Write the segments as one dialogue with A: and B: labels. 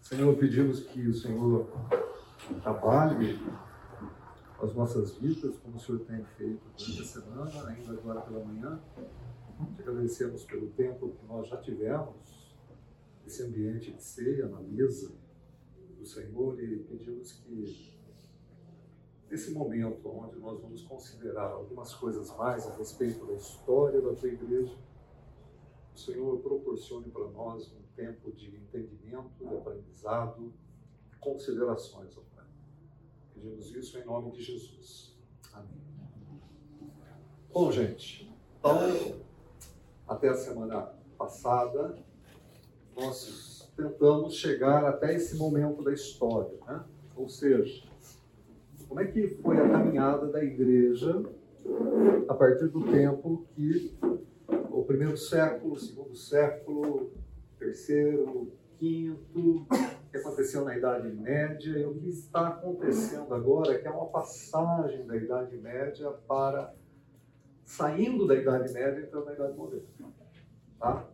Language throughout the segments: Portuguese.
A: Senhor, pedimos que o Senhor trabalhe as nossas vidas, como o Senhor tem feito durante a semana, ainda agora pela manhã. Te agradecemos pelo tempo que nós já tivemos, esse ambiente de ceia na mesa do Senhor, e pedimos que nesse momento onde nós vamos considerar algumas coisas mais a respeito da história da tua igreja, o Senhor proporcione para nós tempo de entendimento, de aprendizado, de considerações, ó Pai. Pedimos isso em nome de Jesus. Amém. Bom, gente, então, até a semana passada, nós tentamos chegar até esse momento da história, né? Ou seja, como é que foi a caminhada da igreja a partir do tempo que o primeiro século, o segundo século, terceiro, quinto, que aconteceu na Idade Média, e o que está acontecendo agora, que é uma passagem da Idade Média para saindo da Idade Média e entrando na Idade Moderna. Tá?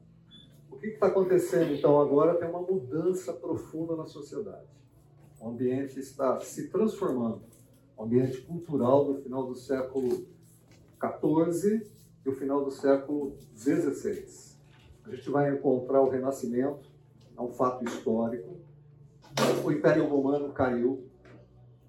A: O que está acontecendo então agora? Tem uma mudança profunda na sociedade. O ambiente está se transformando. O ambiente cultural do final do século XIV e o final do século XVI a gente vai encontrar o Renascimento, é um fato histórico. O Império Romano caiu,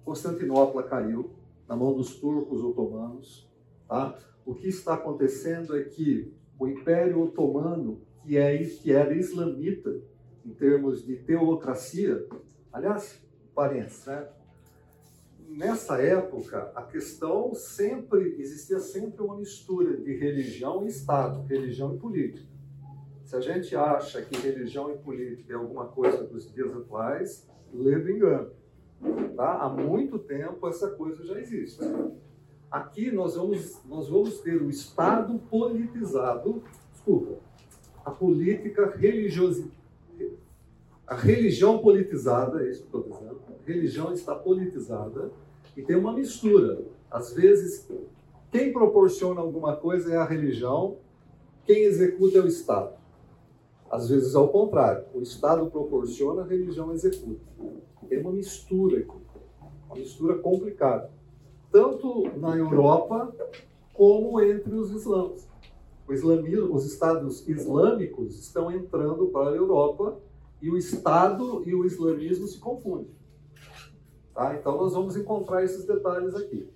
A: Constantinopla caiu na mão dos turcos otomanos. Tá? O que está acontecendo é que o Império Otomano, que, é, que era islamita em termos de teocracia, aliás, parênteses, né? nessa época, a questão sempre, existia sempre uma mistura de religião e Estado, religião e política. Se a gente acha que religião e política é alguma coisa dos dias atuais, lê do engano. Tá? Há muito tempo essa coisa já existe. Aqui nós vamos, nós vamos ter o Estado politizado, desculpa, a política religiosa, a religião politizada, é isso que estou dizendo, a religião está politizada e tem uma mistura. Às vezes, quem proporciona alguma coisa é a religião, quem executa é o Estado. Às vezes ao contrário, o Estado proporciona, a religião executa. Tem uma mistura aqui, uma mistura complicada, tanto na Europa como entre os islãos. Islamismo, os estados islâmicos estão entrando para a Europa e o Estado e o islamismo se confundem. Tá? Então nós vamos encontrar esses detalhes aqui.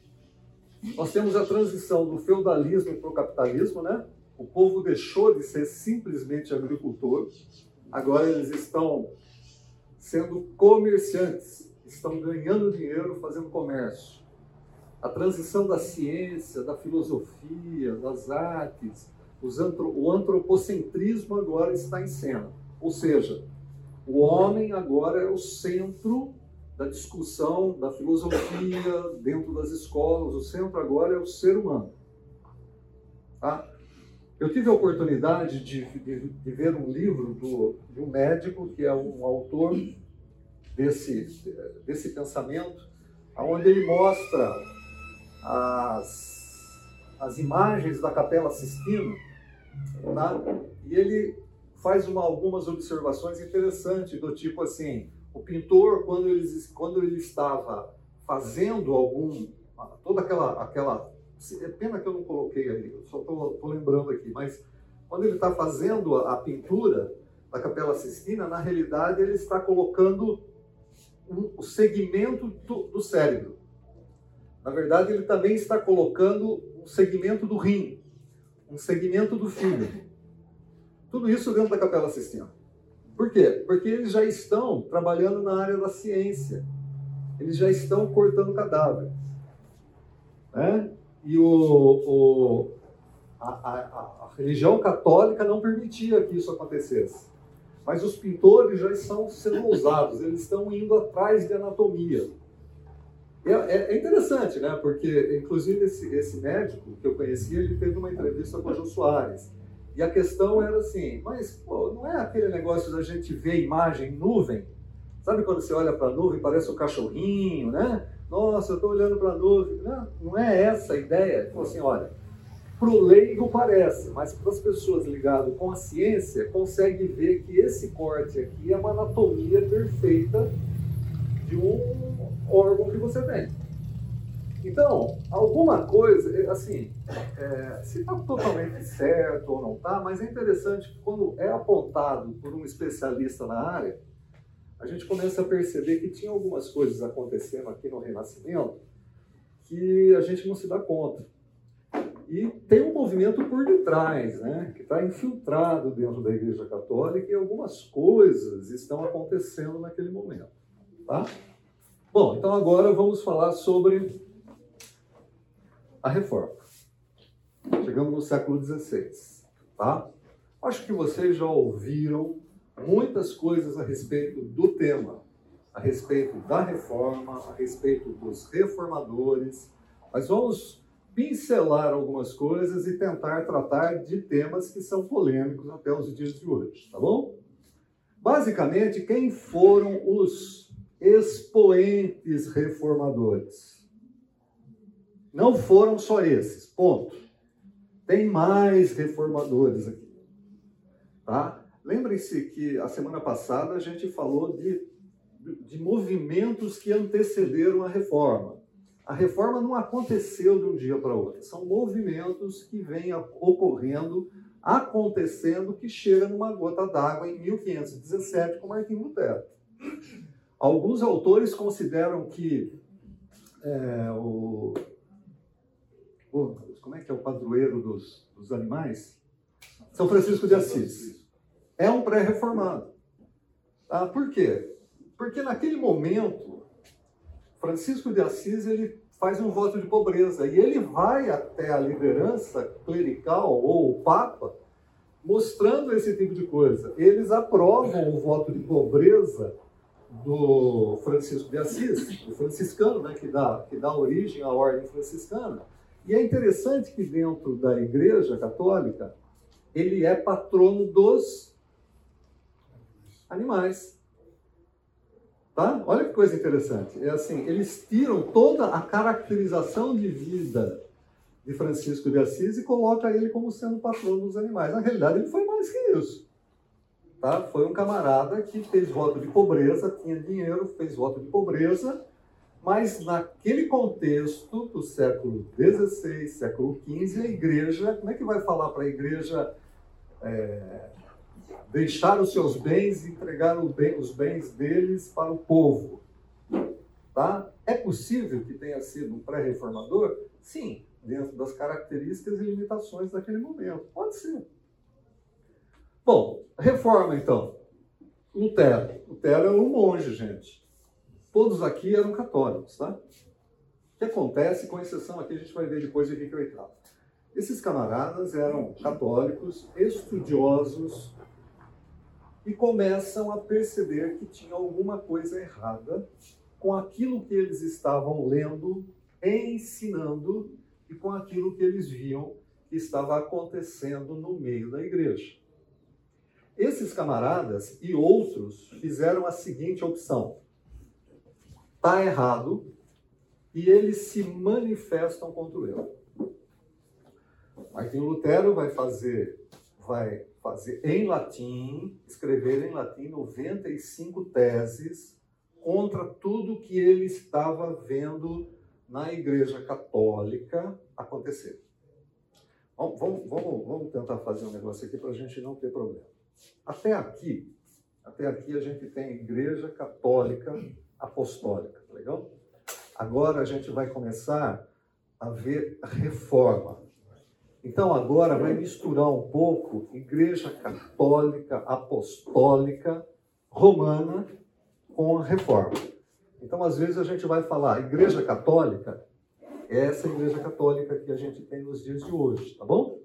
A: Nós temos a transição do feudalismo para o capitalismo, né? O povo deixou de ser simplesmente agricultor, agora eles estão sendo comerciantes, estão ganhando dinheiro fazendo comércio. A transição da ciência, da filosofia, das artes, antro, o antropocentrismo agora está em cena. Ou seja, o homem agora é o centro da discussão da filosofia dentro das escolas, o centro agora é o ser humano. Tá? Eu tive a oportunidade de, de, de ver um livro do, de um médico que é um autor desse, desse pensamento, onde ele mostra as, as imagens da Capela Sistina, tá? e ele faz uma, algumas observações interessantes, do tipo assim, o pintor, quando ele, quando ele estava fazendo algum, toda aquela, aquela é pena que eu não coloquei aí, só estou lembrando aqui, mas quando ele está fazendo a, a, pintura da Capela Sistina, na realidade ele está colocando um, o segmento do, do cérebro. Na verdade, ele também está colocando um segmento do rim, um segmento do fígado. Tudo isso dentro da Capela Sistina. Por quê? Porque eles já estão trabalhando na área da ciência. Eles já estão cortando cadáver. Né? E o, o a, a, a, religião católica não permitia que isso acontecesse. Mas os pintores já estão sendo ousados, eles estão indo atrás de anatomia. É, é, é, interessante, né? Porque, inclusive, esse, esse médico que eu conheci, ele teve uma entrevista com a Jô Soares. E a questão era assim, mas pô, não é aquele negócio da gente ver imagem nuvem? Sabe quando você olha para a nuvem, parece um cachorrinho, né? Nossa, eu estou olhando para a nuvem. Não, não é essa a ideia. Então, assim, olha, para o leigo parece, mas para as pessoas ligadas com a ciência, consegue ver que esse recorte aqui é uma anatomia perfeita de um órgão que você tem. Então, alguma coisa, assim, é, se está totalmente certo ou não está, mas é interessante que quando é apontado por um especialista na área, a gente começa a perceber que tinha algumas coisas acontecendo aqui no Renascimento que a gente não se dá conta. E tem um movimento por detrás, né, que está infiltrado dentro da Igreja Católica e algumas coisas estão acontecendo naquele momento. Tá? Bom, então agora vamos falar sobre a reforma. Chegamos no século XVI, tá? Acho que vocês já ouviram muitas coisas a respeito do tema, a respeito da reforma, a respeito dos reformadores, mas vamos pincelar algumas coisas e tentar tratar de temas que são polêmicos até os dias de hoje, tá bom? Basicamente, quem foram os expoentes reformadores? Não foram só esses, ponto. Tem mais reformadores aqui. Tá? Lembrem-se que a semana passada a gente falou de, de movimentos que antecederam a reforma. A reforma não aconteceu de um dia para outro. São movimentos que vêm ocorrendo, acontecendo, que chega numa gota d'água em 1517 com Martinho Lutero. Alguns autores consideram que é, o, como é que é o padroeiro dos, dos animais? São Francisco de Assis. É um pré-reformado. Ah, por quê? Porque naquele momento, Francisco de Assis ele faz um voto de pobreza e ele vai até a liderança clerical ou o Papa mostrando esse tipo de coisa. Eles aprovam o voto de pobreza do Francisco de Assis, do franciscano, né, que, dá, que dá origem à ordem franciscana. E é interessante que dentro da Igreja Católica, ele é patrono dos animais. Tá? Olha que coisa interessante. É assim, eles tiram toda a caracterização de vida de Francisco de Assis e colocam ele como sendo patrono dos animais. Na realidade, ele foi mais que isso. Tá? Foi um camarada que fez voto de pobreza, tinha dinheiro, fez voto de pobreza mas naquele contexto do século XVI, século XV, a igreja, como é que vai falar para a igreja é, deixar os seus bens e entregar os bens deles para o povo? Tá? É possível que tenha sido um pré-reformador? Sim, dentro das características e limitações daquele momento. Pode ser. Bom, reforma então. Lutero. Lutero é um monge, gente todos aqui eram católicos, tá? O que acontece, com exceção aqui, a gente vai ver depois de Henrique VIII. Esses camaradas eram católicos, estudiosos, e começam a perceber que tinha alguma coisa errada com aquilo que eles estavam lendo, ensinando e com aquilo que eles viam que estava acontecendo no meio da igreja. Esses camaradas e outros fizeram a seguinte opção: está errado e eles se manifestam contra o erro. Martinho Lutero vai fazer, vai fazer em latim, escrever em latim 95 teses contra tudo que ele estava vendo na Igreja Católica acontecer. Vamos, vamos, vamos, vamos tentar fazer um negócio aqui para a gente não ter problema. Até aqui, até aqui a gente tem Igreja Católica apostólica, tá legal? Agora a gente vai começar a ver reforma. Então agora vai misturar um pouco igreja católica, apostólica, romana com a reforma. Então às vezes a gente vai falar igreja católica, é essa igreja católica que a gente tem nos dias de hoje, tá bom?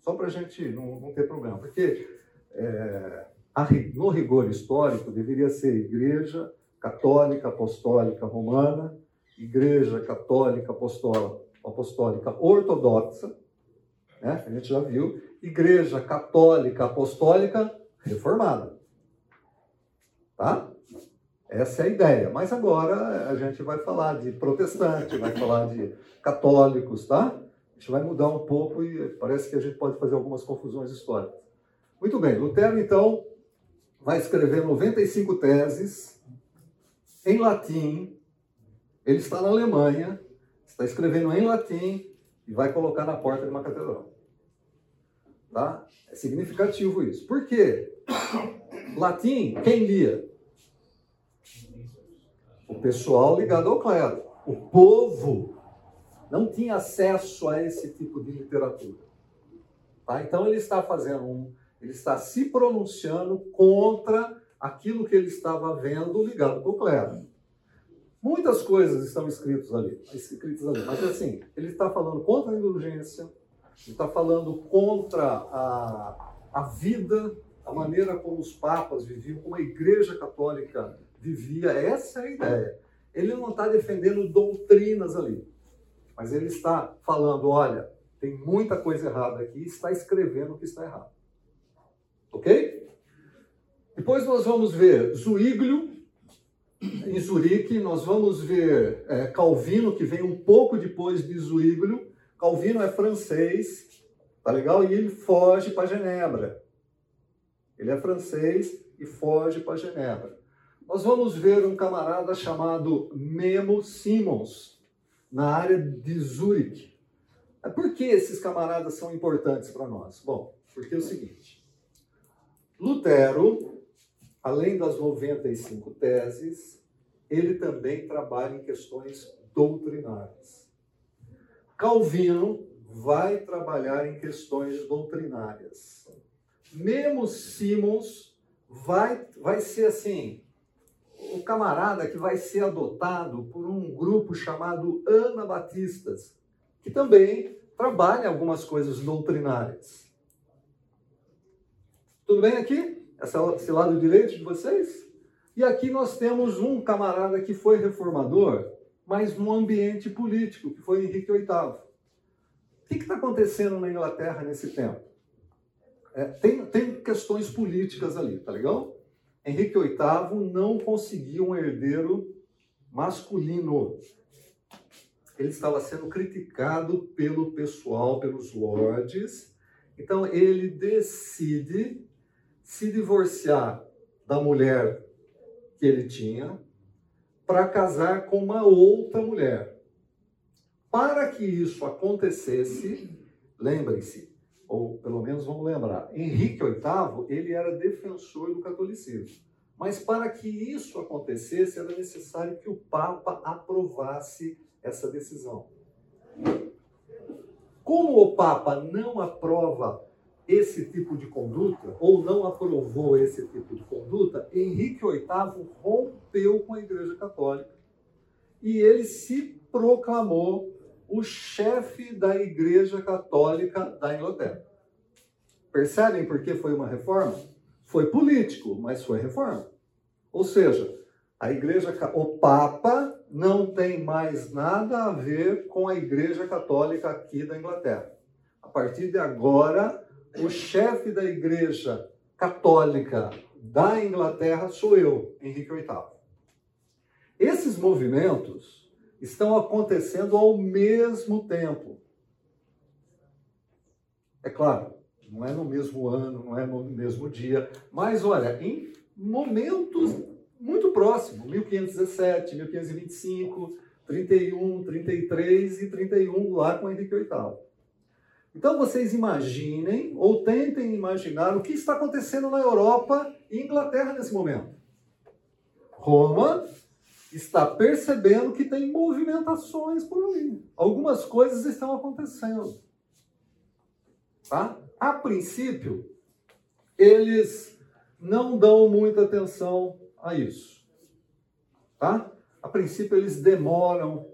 A: Só para a gente não, não, ter problema, porque é, no rigor histórico deveria ser igreja católica apostólica romana, igreja católica apostólica, apostólica ortodoxa, né? a gente já viu, igreja católica apostólica reformada. Tá? Essa é a ideia. Mas agora a gente vai falar de protestante, vai falar de católicos, tá? A gente vai mudar um pouco e parece que a gente pode fazer algumas confusões históricas. Muito bem, Lutero então vai escrever 95 teses em latim. Ele está na Alemanha, está escrevendo em latim e vai colocar na porta de uma catedral. Tá? É significativo isso. Por quê? Latim, quem lia? O pessoal ligado ao clero. O povo não tinha acesso a esse tipo de literatura. Tá? Então ele está fazendo um, ele está se pronunciando contra aquilo que ele estava vendo ligado com o clero. Muitas coisas estão escritas ali, escritas ali, mas assim, ele está falando contra a indulgência, ele está falando contra a, a vida, a maneira como os papas viviam, como a Igreja Católica vivia. Essa é a ideia. Ele não está defendendo doutrinas ali, mas ele está falando: olha, tem muita coisa errada aqui, está escrevendo o que está errado. Ok? Depois nós vamos ver Zuíglio, em Zurique, nós vamos ver é, Calvino, que vem um pouco depois de Zuíglio. Calvino é francês, tá legal? E ele foge para Genebra. Ele é francês e foge para Genebra. Nós vamos ver um camarada chamado Memo Simons, na área de Zurique. Por que esses camaradas são importantes para nós? Bom, porque é o seguinte: Lutero, além das 95 teses, ele também trabalha em questões doutrinárias. Calvino vai trabalhar em questões doutrinárias. Mesmo Simons vai, vai ser assim, o camarada que vai ser adotado por um grupo chamado Anabatistas, que também trabalha algumas coisas doutrinárias. Tudo bem aqui? Esse lado direito de vocês? E aqui nós temos um camarada que foi reformador, mas no ambiente político, que foi Henrique VIII. O que está acontecendo na Inglaterra nesse tempo? É, tem, tem questões políticas ali, tá legal? Henrique VIII não conseguiu um herdeiro masculino. Ele estava sendo criticado pelo pessoal, pelos lords. Então ele decide se divorciar da mulher que ele tinha para casar com uma outra mulher. Para que isso acontecesse, lembrem-se, ou pelo menos vamos lembrar, Henrique VIII, ele era defensor do catolicismo. Mas para que isso acontecesse, era necessário que o Papa aprovasse essa decisão. Como o Papa não aprova esse tipo de conduta, ou não aprovou esse tipo de conduta, Henrique VIII rompeu com a Igreja Católica e ele se proclamou o chefe da Igreja Católica da Inglaterra. Percebem por que foi uma reforma? Foi político, mas foi reforma. Ou seja, a Igreja, o Papa não tem mais nada a ver com a Igreja Católica aqui da Inglaterra. A partir de agora, o chefe da igreja católica da Inglaterra sou eu, Henrique VIII. Esses movimentos estão acontecendo ao mesmo tempo. É claro, não é no mesmo ano, não é no mesmo dia, mas olha, em momentos muito próximos, 1517, 1525, 31, 33 e 31 lá com Henrique VIII. Então vocês imaginem ou tentem imaginar o que está acontecendo na Europa e Inglaterra nesse momento. Roma está percebendo que tem movimentações por ali. Algumas coisas estão acontecendo. Tá? A princípio, eles não dão muita atenção a isso. Tá? A princípio, eles demoram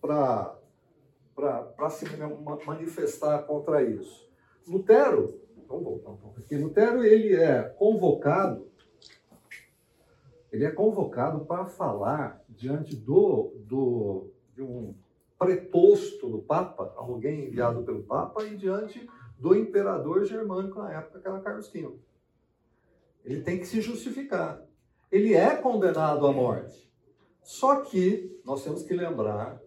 A: para para se manifestar contra isso. Lutero, vamos voltar um pouco aqui, Lutero ele é convocado, ele é convocado para falar diante do, do, de um preposto do Papa, alguém enviado pelo Papa, e diante do imperador germânico na época, que era Carlos V. Ele tem que se justificar. Ele é condenado à morte. Só que nós temos que lembrar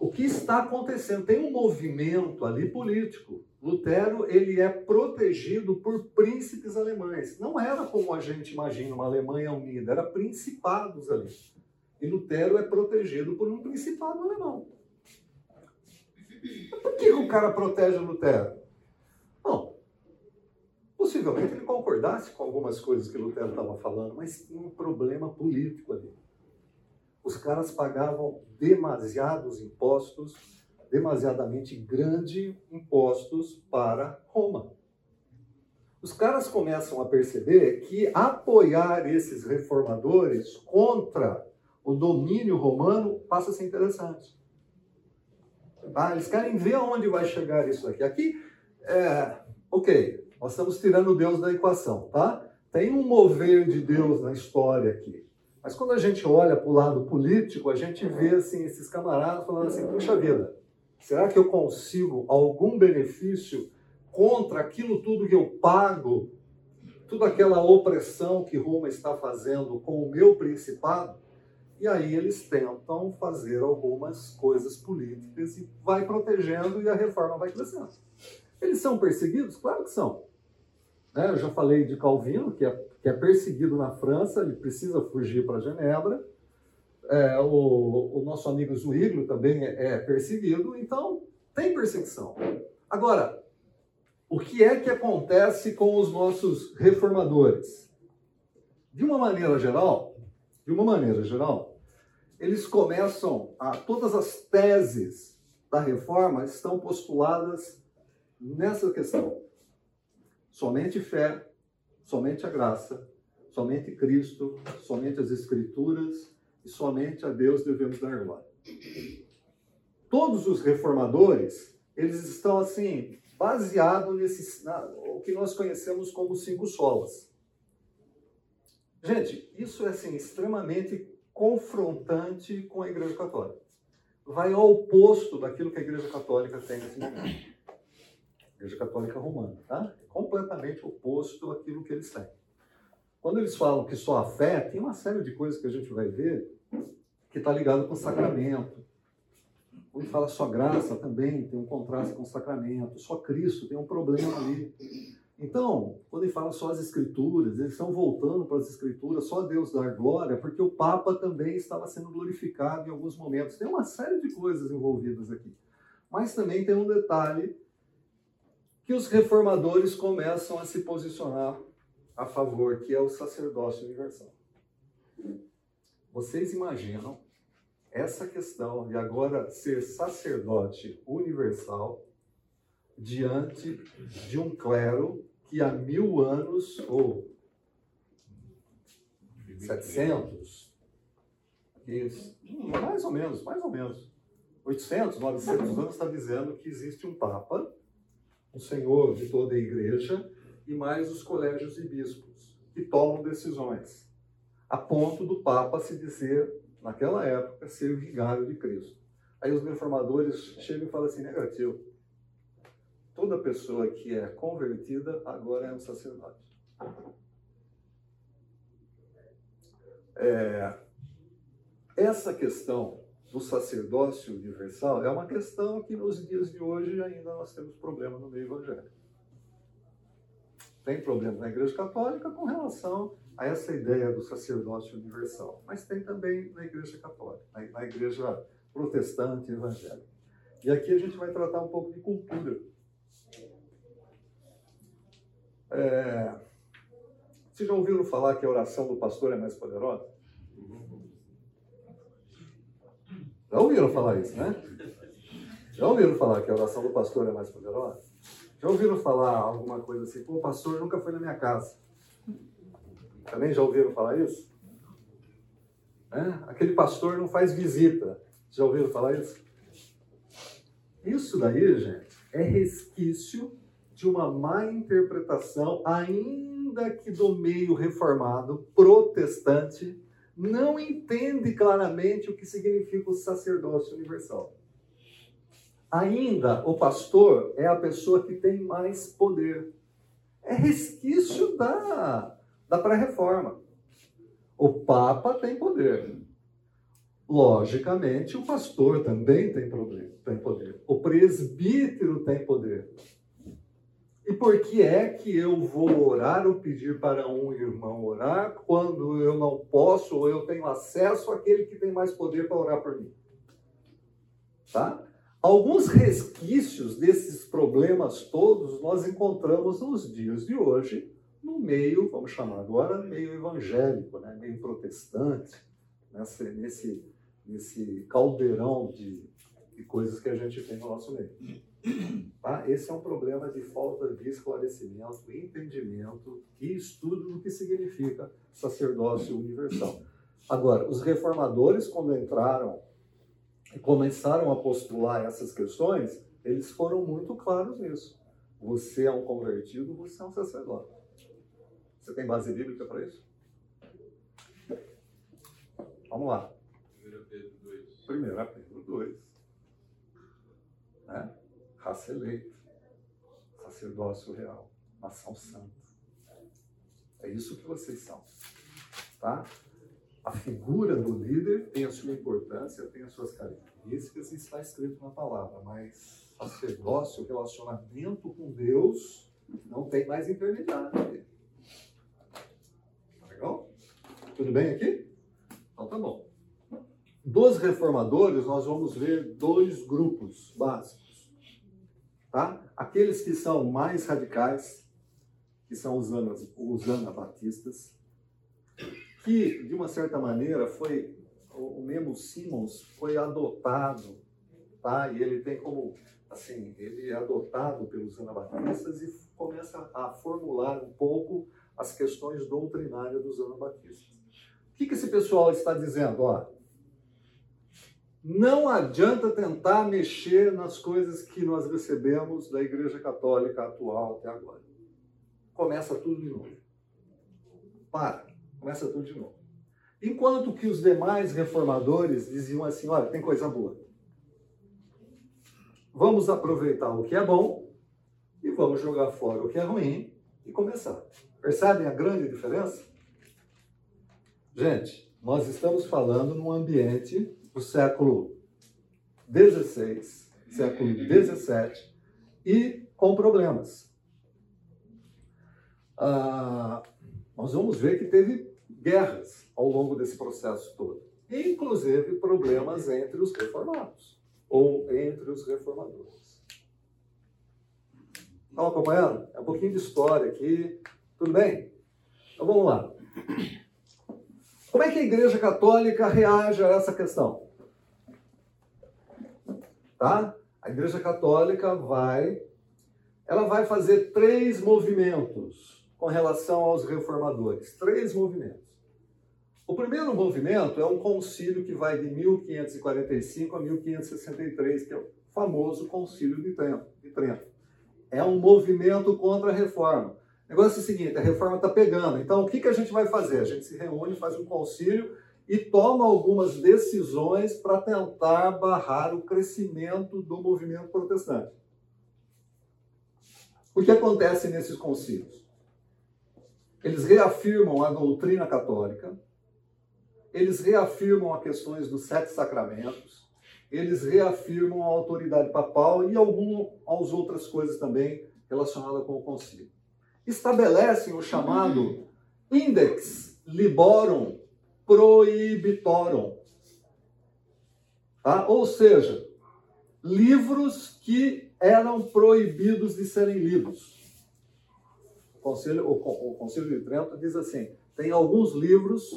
A: o que está acontecendo? Tem um movimento ali político. Lutero ele é protegido por príncipes alemães. Não era como a gente imagina uma Alemanha unida, era principados ali. E Lutero é protegido por um principado alemão. Por que o cara protege Lutero? Bom, possivelmente ele concordasse com algumas coisas que Lutero estava falando, mas tinha um problema político ali. Os caras pagavam demasiados impostos, demasiadamente grandes impostos para Roma. Os caras começam a perceber que apoiar esses reformadores contra o domínio romano passa a ser interessante. Tá? Eles querem ver aonde vai chegar isso aqui. Aqui, é, ok, nós estamos tirando Deus da equação, tá? Tem um mover de Deus na história aqui. Mas quando a gente olha para o lado político, a gente vê assim, esses camaradas falando assim, puxa vida, será que eu consigo algum benefício contra aquilo tudo que eu pago, toda aquela opressão que Roma está fazendo com o meu principado? E aí eles tentam fazer algumas coisas políticas e vai protegendo e a reforma vai crescendo. Eles são perseguidos? Claro que são. Né? Eu já falei de Calvino, que é, que é perseguido na França, ele precisa fugir para Genebra. É, o, o, nosso amigo Zwinglio também é, é perseguido, então tem perseguição. Agora, o que é que acontece com os nossos reformadores? De uma maneira geral, de uma maneira geral, eles começam a todas as teses da reforma estão postuladas nessa questão. Somente fé, somente a graça, somente Cristo, somente as escrituras e somente a Deus devemos dar glória. Todos os reformadores, eles estão assim baseados nesse na, o que nós conhecemos como cinco solas. Gente, isso é assim extremamente confrontante com a Igreja Católica. Vai ao oposto daquilo que a Igreja Católica tem nesse momento. Igreja Católica Romana, tá? É completamente oposto daquilo que eles têm. Quando eles falam que só a fé, tem uma série de coisas que a gente vai ver que está ligado com o sacramento. Quando fala só graça também tem um contraste com o sacramento. Só Cristo tem um problema ali. Então, quando ele fala só as escrituras, eles estão voltando para as escrituras, só Deus dar glória, porque o Papa também estava sendo glorificado em alguns momentos. Tem uma série de coisas envolvidas aqui. Mas também tem um detalhe que os reformadores começam a se posicionar a favor, que é o sacerdócio universal. Vocês imaginam essa questão de agora ser sacerdote universal diante de um clero que há mil anos, ou 700, isso, mais ou menos, mais ou menos, 800, 900 anos está dizendo que existe um Papa, um Senhor de toda a igreja, e mais os colégios e bispos, que tomam decisões, a ponto do Papa se dizer, naquela época, ser vigário de Cristo. Aí os reformadores chegam e falam assim, negativo, toda pessoa que é convertida agora é um sacerdote. É, essa questão do sacerdócio universal é uma questão que nos dias de hoje ainda nós temos problema no meio evangélico. Tem problema na Igreja Católica com relação a essa ideia do sacerdócio universal, mas tem também na Igreja Católica, na Igreja protestante evangélica. E aqui a gente vai tratar um pouco de cultura. É... Vocês já ouviram falar que a oração do pastor é mais poderosa? Já ouviram falar isso, né? Já ouviram falar que a oração do pastor é mais poderosa? Já ouviram falar alguma coisa assim? Pô, o pastor nunca foi na minha casa. Também já ouviram falar isso? É? Aquele pastor não faz visita. Já ouviram falar isso? Isso daí, gente, é resquício de uma má interpretação, ainda que do meio reformado, protestante, não entende claramente o que significa o sacerdócio universal. Ainda o pastor é a pessoa que tem mais poder. É resquício da, da pré-reforma. O Papa tem poder. Logicamente, o pastor também tem, problema, tem poder. O presbítero tem poder. E por que é que eu vou orar ou pedir para um irmão orar quando eu não posso ou eu tenho acesso àquele que tem mais poder para orar por mim? Tá? Alguns resquícios desses problemas todos nós encontramos nos dias de hoje, no meio, vamos chamar agora, meio evangélico, né? meio protestante, nesse, nesse, nesse caldeirão de, de coisas que a gente tem no nosso meio. Tá? Esse é um problema de falta de esclarecimento, entendimento e estudo do que significa sacerdócio universal. Agora, os reformadores, quando entraram e começaram a postular essas questões, eles foram muito claros nisso. Você é um convertido, você é um sacerdote. Você tem base bíblica para isso? Vamos lá. 1 Pedro 2. 1 Pedro 2. Raça eleita, sacerdócio real, nação santa. É isso que vocês são. Tá? A figura do líder tem a sua importância, tem as suas características e está escrito na palavra, mas sacerdócio, relacionamento com Deus, não tem mais intermediário. Tá legal? Tudo bem aqui? Então tá bom. Dos reformadores, nós vamos ver dois grupos básicos. Tá? Aqueles que são mais radicais, que são os, anabatistas, que, de uma certa maneira, foi o mesmo Simmons foi adotado, tá? E ele tem como, assim, ele é adotado pelos anabatistas e começa a formular um pouco as questões doutrinárias dos anabatistas. O que, que esse pessoal está dizendo? Ó, não adianta tentar mexer nas coisas que nós recebemos da Igreja Católica atual até agora. Começa tudo de novo. Para, começa tudo de novo. Enquanto que os demais reformadores diziam assim: olha, tem coisa boa. Vamos aproveitar o que é bom e vamos jogar fora o que é ruim e começar. Percebem a grande diferença? Gente, nós estamos falando num ambiente do século XVI, século XVII, e com problemas. Ah, nós vamos ver que teve guerras ao longo desse processo todo, inclusive problemas entre os reformados ou entre os reformadores. Estão acompanhando? É um pouquinho de história aqui. Tudo bem? Então vamos lá. Como é que a Igreja Católica reage a essa questão? Tá? A Igreja Católica vai, ela vai fazer três movimentos com relação aos reformadores. Três movimentos. O primeiro movimento é um concílio que vai de 1545 a 1563, que é o famoso Concílio de Trento. É um movimento contra a reforma. Negócio é o seguinte, a reforma está pegando. Então, o que, que a gente vai fazer? A gente se reúne, faz um concílio e toma algumas decisões para tentar barrar o crescimento do movimento protestante. O que acontece nesses concílios? Eles reafirmam a doutrina católica, eles reafirmam as questões dos sete sacramentos, eles reafirmam a autoridade papal e algumas outras coisas também relacionadas com o concílio estabelecem o chamado Index Liborum Prohibitorum. Tá? Ou seja, livros que eram proibidos de serem lidos. O Conselho, o, o Conselho de Trento diz assim: tem alguns livros,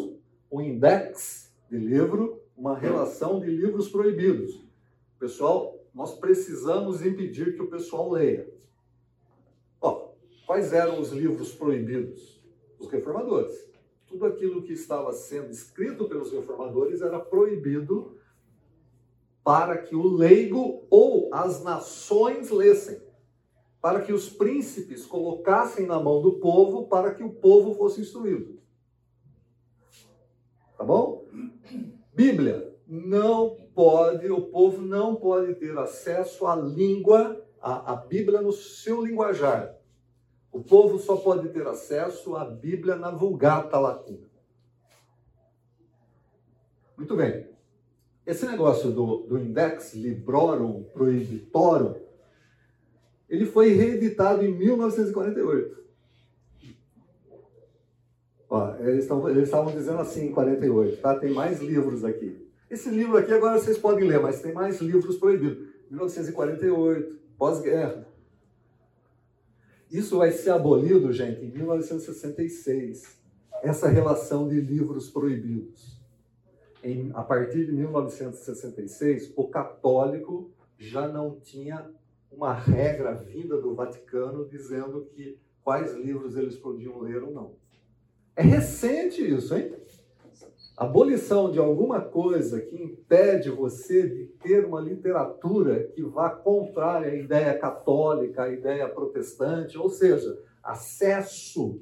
A: um index de livro, uma relação de livros proibidos. Pessoal, nós precisamos impedir que o pessoal leia. Quais eram os livros proibidos? Os reformadores. Tudo aquilo que estava sendo escrito pelos reformadores era proibido para que o leigo ou as nações lessem, para que os príncipes colocassem na mão do povo para que o povo fosse instruído. Tá bom? Bíblia não pode, o povo não pode ter acesso à língua, à, à Bíblia no seu linguajar. O povo só pode ter acesso à Bíblia na Vulgata Latina. Muito bem. esse negócio do, do Index Librorum Prohibitorum, ele foi reeditado em 1948. Ó, eles, estavam dizendo assim em 48, tá? Tem mais livros aqui. Esse livro aqui agora vocês podem ler, mas tem mais livros proibidos. 1948, pós-guerra. Isso vai ser abolido, gente, em 1966. Essa relação de livros proibidos. Em, a partir de 1966, o católico já não tinha uma regra vinda do Vaticano dizendo que quais livros eles podiam ler ou não. É recente isso, hein? Abolição de alguma coisa que impede você de ter uma literatura que vá contrária à ideia católica, à ideia protestante, ou seja, acesso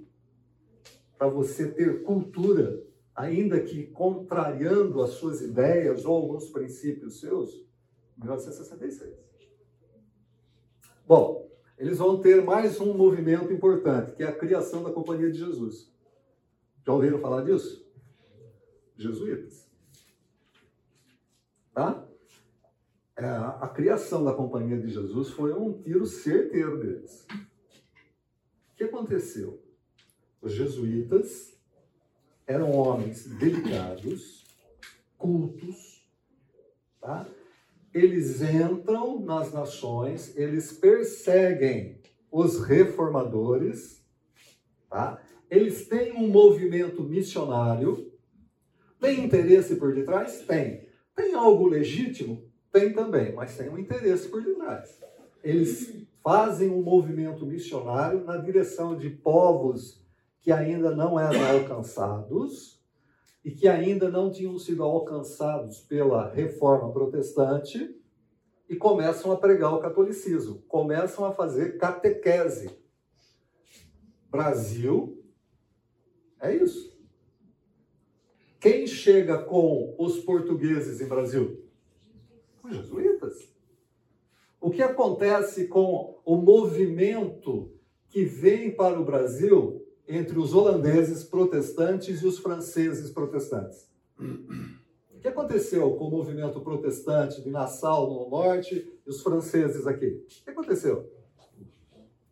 A: para você ter cultura, ainda que contrariando as suas ideias ou alguns princípios seus, 1966. Bom, eles vão ter mais um movimento importante, que é a criação da Companhia de Jesus. Já ouviram falar disso? Jesuítas. Tá? É, a criação da Companhia de Jesus foi um tiro certeiro deles. O que aconteceu? Os jesuítas eram homens delicados, cultos, tá? eles entram nas nações, eles perseguem os reformadores, tá? Eles têm um movimento missionário. Tem interesse por detrás? Tem. Tem algo legítimo? Tem também, mas tem um interesse por detrás. Eles fazem um movimento missionário na direção de povos que ainda não eram alcançados e que ainda não tinham sido alcançados pela reforma protestante e começam a pregar o catolicismo, começam a fazer catequese. Brasil, é isso. Quem chega com os portugueses em Brasil? Os jesuítas. O que acontece com o movimento que vem para o Brasil entre os holandeses protestantes e os franceses protestantes? O que aconteceu com o movimento protestante de Nassau no norte e os franceses aqui? O que aconteceu?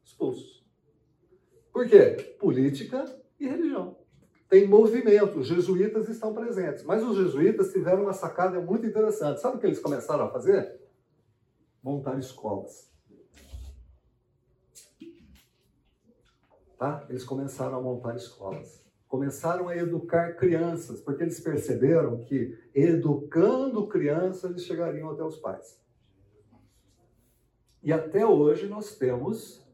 A: Expulsos. Por quê? Política e religião tem movimento, os jesuítas estão presentes. Mas os jesuítas tiveram uma sacada muito interessante. Sabe o que eles começaram a fazer? Montar escolas. Tá? Eles começaram a montar escolas. Começaram a educar crianças, porque eles perceberam que educando crianças eles chegariam até os pais. E até hoje nós temos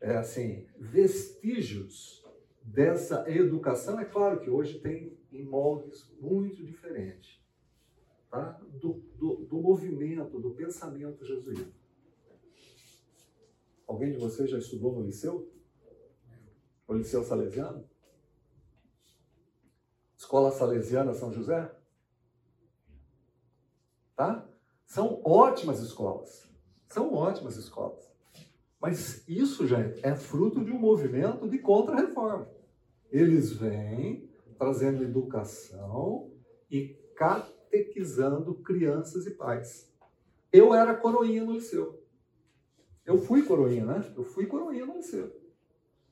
A: é, assim vestígios dessa educação, é claro que hoje tem em moldes muito diferentes tá? do, do, do movimento, do pensamento jesuíta. Alguém de vocês já estudou no liceu? O Liceu Salesiano? Escola Salesiana São José? Tá? São ótimas escolas. São ótimas escolas. Mas isso, gente, é fruto de um movimento de contra-reforma. Eles vêm trazendo educação e catequizando crianças e pais. Eu era coroinha no liceu. Eu fui coroinha, né? Eu fui coroinha no liceu.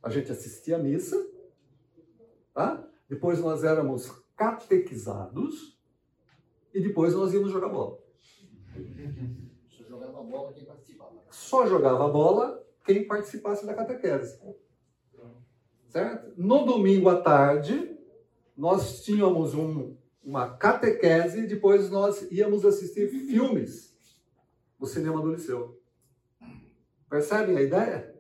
A: A gente assistia a missa, tá? Depois nós éramos catequizados e depois nós íamos jogar bola.
B: Só jogava bola quem participava.
A: Só jogava bola quem participasse da catequese. Certo? No domingo à tarde, nós tínhamos um, uma catequese e depois nós íamos assistir filmes no cinema do liceu. Percebem a ideia?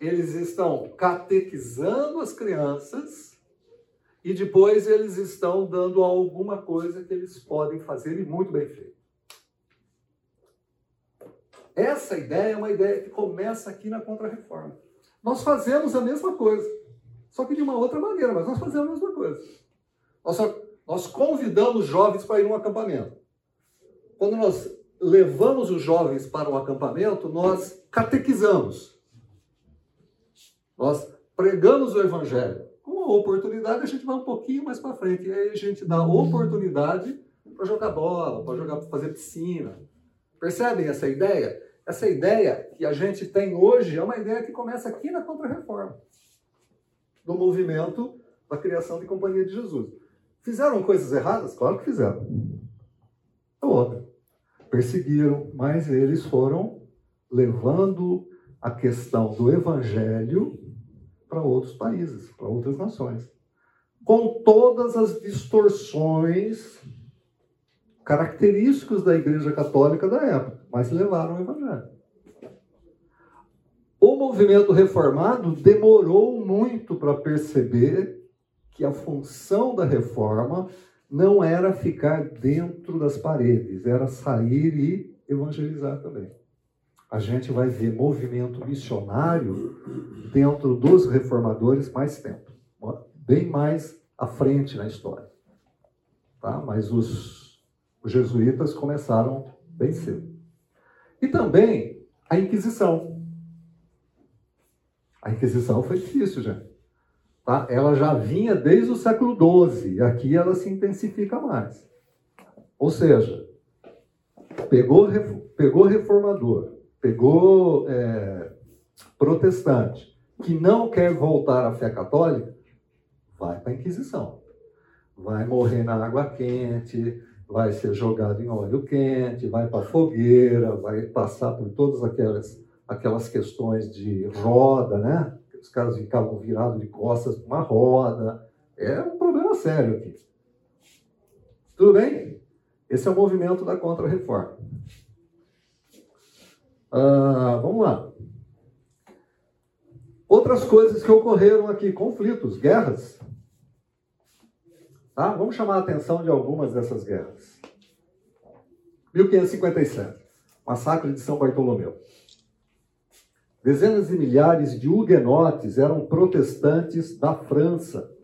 A: Eles estão catequizando as crianças e depois eles estão dando alguma coisa que eles podem fazer e muito bem feito. Essa ideia é uma ideia que começa aqui na Contra-Reforma. Nós fazemos a mesma coisa, só que de uma outra maneira, mas nós fazemos a mesma coisa. Nós, nós convidamos jovens para ir um acampamento. Quando nós levamos os jovens para um acampamento, nós catequizamos. Nós pregamos o evangelho. Com a oportunidade, a gente vai um pouquinho mais para frente. E aí a gente dá oportunidade para jogar bola, para jogar, para fazer piscina. Percebem essa ideia? Essa ideia que a gente tem hoje é uma ideia que começa aqui na Contra-Reforma, do movimento da criação de Companhia de Jesus. Fizeram coisas erradas? Claro que fizeram. É. Perseguiram, mas eles foram levando a questão do evangelho para outros países, para outras nações. Com todas as distorções características da Igreja Católica da época, mas levaram o evangelho. O movimento reformado demorou muito para perceber que a função da reforma não era ficar dentro das paredes, era sair e evangelizar também. A gente vai ver movimento missionário dentro dos reformadores mais tempo, bem mais à frente na história. Tá? Mas os, os jesuítas começaram bem cedo. E também a Inquisição. A Inquisição foi difícil, gente. Tá? Ela já vinha desde o século XII, aqui ela se intensifica mais. Ou seja, pegou, pegou reformador, pegou é, protestante, que não quer voltar à fé católica, vai para a Inquisição. Vai morrer na água quente, vai ser jogado em óleo quente, vai para a fogueira, vai passar por todas aquelas, aquelas questões de roda, né? Os caras ficavam virados de costas uma roda. É um problema sério aqui. Tudo bem? Esse é o movimento da contra-reforma. Ah, vamos lá. Outras coisas que ocorreram aqui, conflitos, guerras. Tá? Vamos chamar a atenção de algumas dessas guerras. 1557, massacre de São Bartolomeu. Dezenas de milhares de huguenotes eram protestantes da França.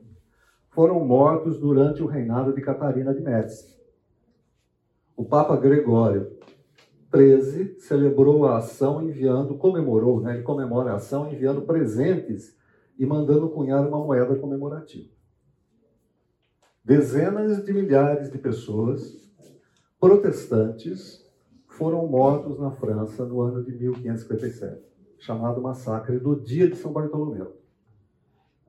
A: Foram mortos durante o reinado de Catarina de Médici. O Papa Gregório XIII celebrou a ação enviando, comemorou, né? ele comemora a ação enviando presentes e mandando cunhar uma moeda comemorativa. Dezenas de milhares de pessoas protestantes foram mortos na França no ano de 1557 chamado Massacre do Dia de São Bartolomeu.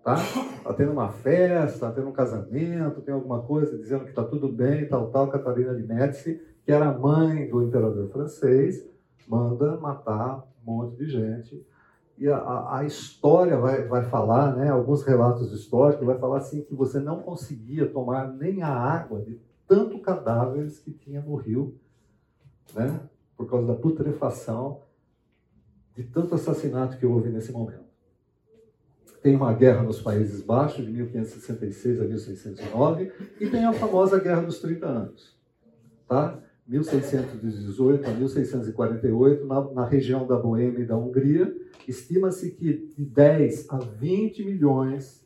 A: Tá? Tá tendo uma festa, tá tendo um casamento, tem alguma coisa dizendo que está tudo bem, tal, tal. Catarina de Médici, que era mãe do imperador francês, manda matar um monte de gente. E a, a história vai, vai falar, né, alguns relatos históricos, vai falar assim que você não conseguia tomar nem a água de tanto cadáveres que tinha no rio, né, por causa da putrefação de tanto assassinato que houve nesse momento. Tem uma guerra nos Países Baixos, de 1566 a 1609, e tem a famosa Guerra dos 30 Anos. Tá? 1618 a 1648, na, na região da Boêmia e da Hungria, estima-se que de 10 a 20 milhões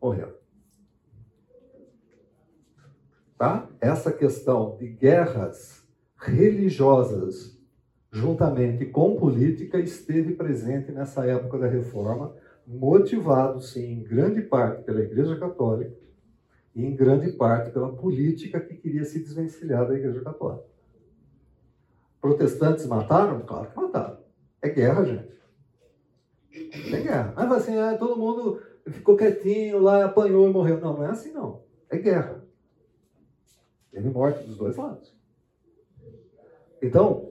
A: morreram. Tá? Essa questão de guerras religiosas juntamente com política, esteve presente nessa época da reforma, motivado, sim, em grande parte pela Igreja Católica em grande parte pela política que queria se desvencilhar da Igreja Católica. Protestantes mataram? Claro que mataram. É guerra, gente. É guerra. Mas assim, ah, todo mundo ficou quietinho lá, apanhou e morreu. Não, não é assim não. É guerra. Teve morte dos dois lados. Então,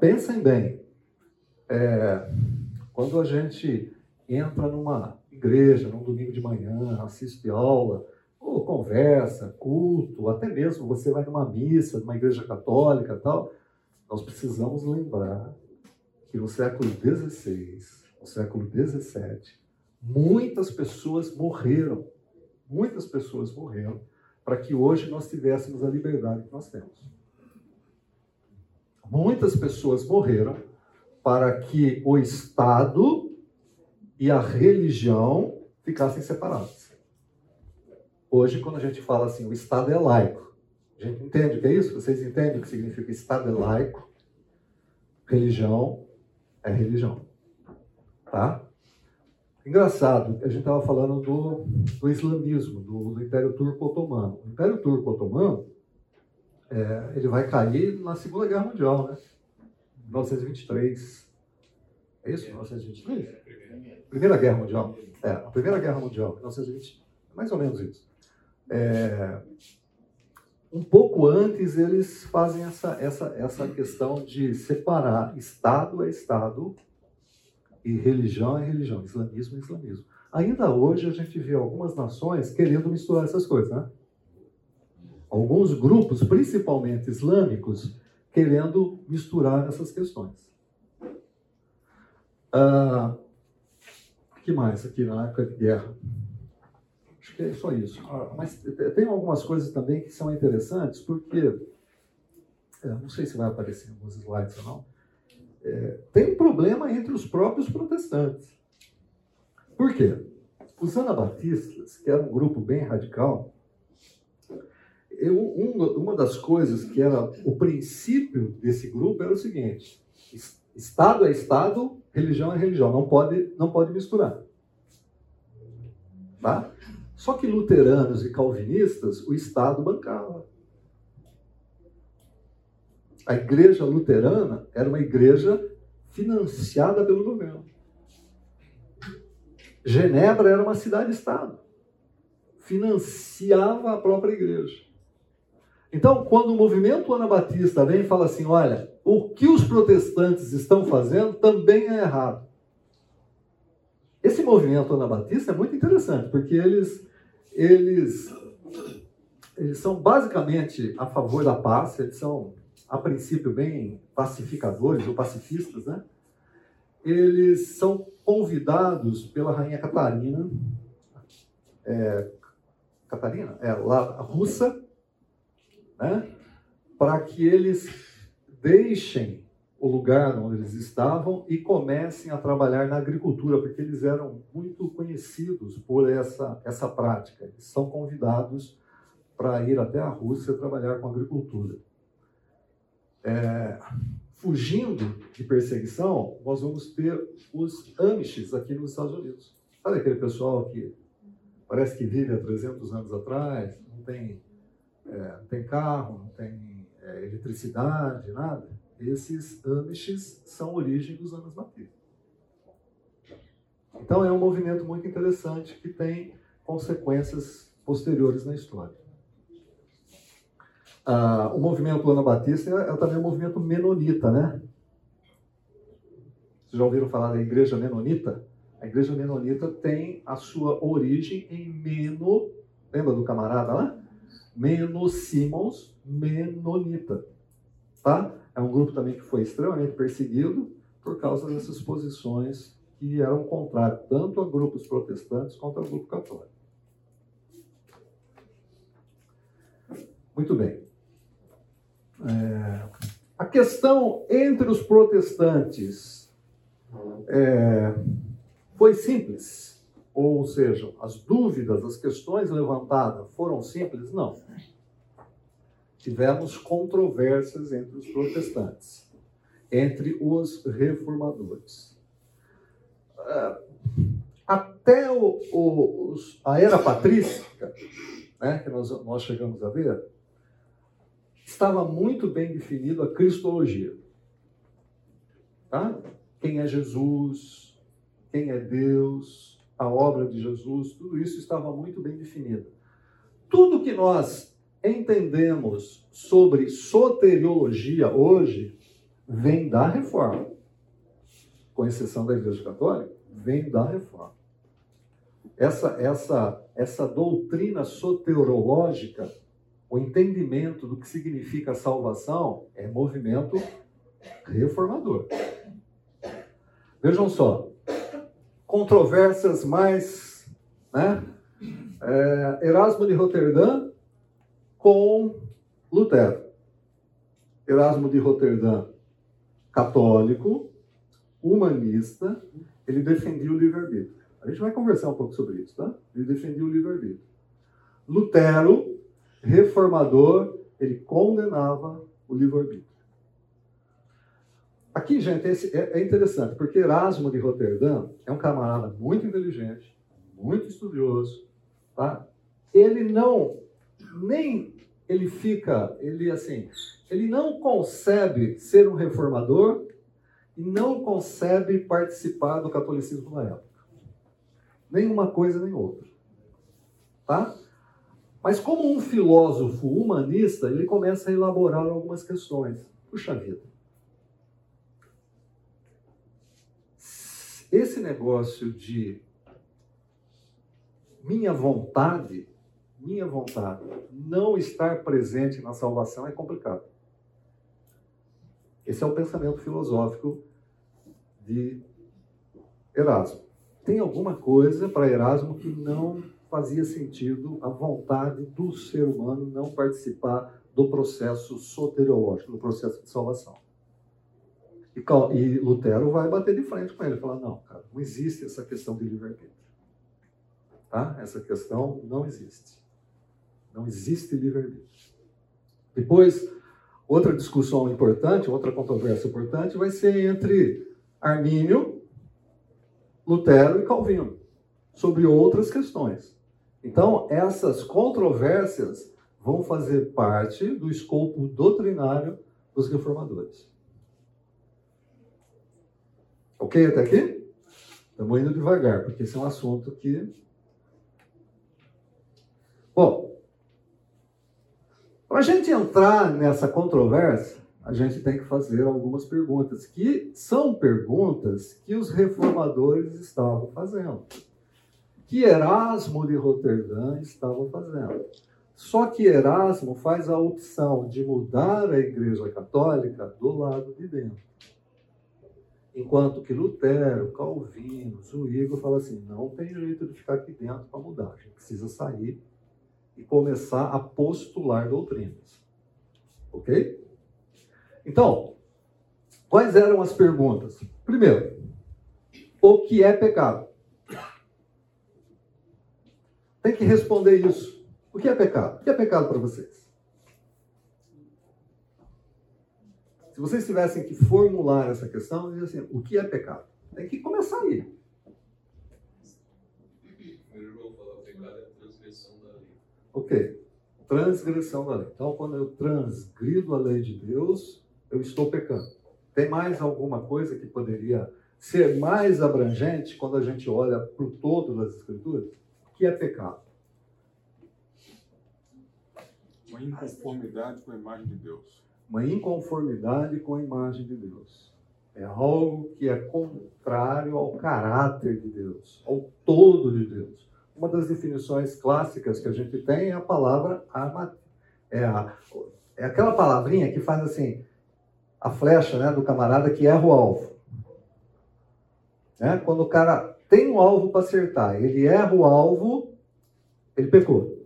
A: Pensem bem, é, quando a gente entra numa igreja, num domingo de manhã, assiste aula, ou conversa, culto, até mesmo você vai numa missa, numa igreja católica tal, nós precisamos lembrar que no século XVI, no século XVII, muitas pessoas morreram, muitas pessoas morreram para que hoje nós tivéssemos a liberdade que nós temos. Muitas pessoas morreram para que o Estado e a religião ficassem separados. Hoje, quando a gente fala assim, o Estado é laico, a gente entende o que é isso? Vocês entendem o que significa Estado é laico? Religião é religião. Tá? Engraçado, a gente estava falando do, do islamismo, do, do Império Turco Otomano. O Império Turco Otomano é, ele vai cair na Segunda Guerra Mundial, né? 1923. É isso? 1923? Primeira Guerra Mundial. É, a Primeira Guerra Mundial, 1920. Mais ou menos isso. É, um pouco antes, eles fazem essa, essa, essa questão de separar Estado é Estado e religião é religião, islamismo é islamismo. Ainda hoje a gente vê algumas nações querendo misturar essas coisas, né? Alguns grupos, principalmente islâmicos, querendo misturar essas questões. Ah, que mais aqui na época de guerra? Que é só isso. Ah, mas tem algumas coisas também que são interessantes, porque, é, não sei se vai aparecer em alguns slides ou não, é, tem um problema entre os próprios protestantes. Por quê? Os anabatistas, que era um grupo bem radical, eu, uma das coisas que era o princípio desse grupo era o seguinte: Estado é Estado, religião é religião, não pode, não pode misturar. Tá? Só que luteranos e calvinistas, o Estado bancava. A igreja luterana era uma igreja financiada pelo governo. Genebra era uma cidade-estado. Financiava a própria igreja. Então, quando o movimento anabatista vem e fala assim: olha, o que os protestantes estão fazendo também é errado. Esse movimento anabatista é muito interessante, porque eles eles, eles são basicamente a favor da paz, eles são, a princípio, bem pacificadores ou pacifistas, né? Eles são convidados pela rainha Catarina, é, Catarina? É, lá, russa, né? Para que eles deixem o lugar onde eles estavam e comecem a trabalhar na agricultura, porque eles eram muito conhecidos por essa, essa prática. Eles são convidados para ir até a Rússia trabalhar com agricultura. É, fugindo de perseguição, nós vamos ter os Amishes aqui nos Estados Unidos. Sabe aquele pessoal que parece que vive há 300 anos atrás, não tem, é, não tem carro, não tem é, eletricidade, nada? Esses Amishes são origem dos anos batistas. Então é um movimento muito interessante que tem consequências posteriores na história. Ah, o movimento anabatista é também um movimento menonita, né? Vocês já ouviram falar da igreja menonita? A igreja menonita tem a sua origem em Meno, lembra do camarada lá? Meno Simons Menonita, tá? É um grupo também que foi extremamente perseguido por causa dessas posições que eram contrárias tanto a grupos protestantes quanto ao grupo católico. Muito bem. É, a questão entre os protestantes é, foi simples, ou seja, as dúvidas, as questões levantadas foram simples? Não tivemos controvérsias entre os protestantes, entre os reformadores. Ah, até o, o, a era patrística, né, que nós, nós chegamos a ver, estava muito bem definido a cristologia. Tá? Quem é Jesus, quem é Deus, a obra de Jesus, tudo isso estava muito bem definido. Tudo que nós entendemos sobre soteriologia hoje vem da reforma. Com exceção da Igreja Católica, vem da reforma. Essa, essa, essa doutrina soterológica, o entendimento do que significa salvação, é movimento reformador. Vejam só, controvérsias mais. Né? É, Erasmo de Roterdã com Lutero. Erasmo de Roterdã, católico, humanista, ele defendia o livre-arbítrio. A gente vai conversar um pouco sobre isso, tá? Ele defendia o livre-arbítrio. Lutero, reformador, ele condenava o livre-arbítrio. Aqui, gente, é, é interessante, porque Erasmo de Roterdã é um camarada muito inteligente, muito estudioso, tá? Ele não nem ele fica, ele assim, ele não concebe ser um reformador e não concebe participar do catolicismo na época. Nem uma coisa nem outra. Tá? Mas como um filósofo humanista, ele começa a elaborar algumas questões. Puxa vida. Esse negócio de minha vontade, minha vontade não estar presente na salvação é complicado. Esse é o pensamento filosófico de Erasmo. Tem alguma coisa para Erasmo que não fazia sentido a vontade do ser humano não participar do processo soteriológico, do processo de salvação. E, e Lutero vai bater de frente com ele, falar, não, cara, não existe essa questão de livre-arbítrio. Tá? Essa questão não existe. Não existe livre-arbítrio. Depois, outra discussão importante, outra controvérsia importante, vai ser entre Armínio, Lutero e Calvino, sobre outras questões. Então, essas controvérsias vão fazer parte do escopo doutrinário dos reformadores. Ok até aqui? Estamos indo devagar, porque esse é um assunto que. Bom, para a gente entrar nessa controvérsia, a gente tem que fazer algumas perguntas, que são perguntas que os reformadores estavam fazendo que Erasmo de Roterdã estava fazendo. Só que Erasmo faz a opção de mudar a Igreja Católica do lado de dentro. Enquanto que Lutero, Calvino, Zuigo fala assim: não tem jeito de ficar aqui dentro para mudar, a gente precisa sair e começar a postular doutrinas. Ok? Então, quais eram as perguntas? Primeiro, o que é pecado? tem que responder isso. O que é pecado? O que é pecado para vocês? Se vocês tivessem que formular essa questão, dizer assim, o que é pecado? Tem que começar aí. Ok. Transgressão da lei. Então, quando eu transgrido a lei de Deus, eu estou pecando. Tem mais alguma coisa que poderia ser mais abrangente quando a gente olha para o todo das Escrituras? que é pecado?
C: Uma inconformidade com a imagem de Deus.
A: Uma inconformidade com a imagem de Deus. É algo que é contrário ao caráter de Deus, ao todo de Deus. Uma das definições clássicas que a gente tem é a palavra arma, é, a, é aquela palavrinha que faz assim, a flecha né, do camarada que erra o alvo. Né? Quando o cara tem um alvo para acertar, ele erra o alvo, ele pecou.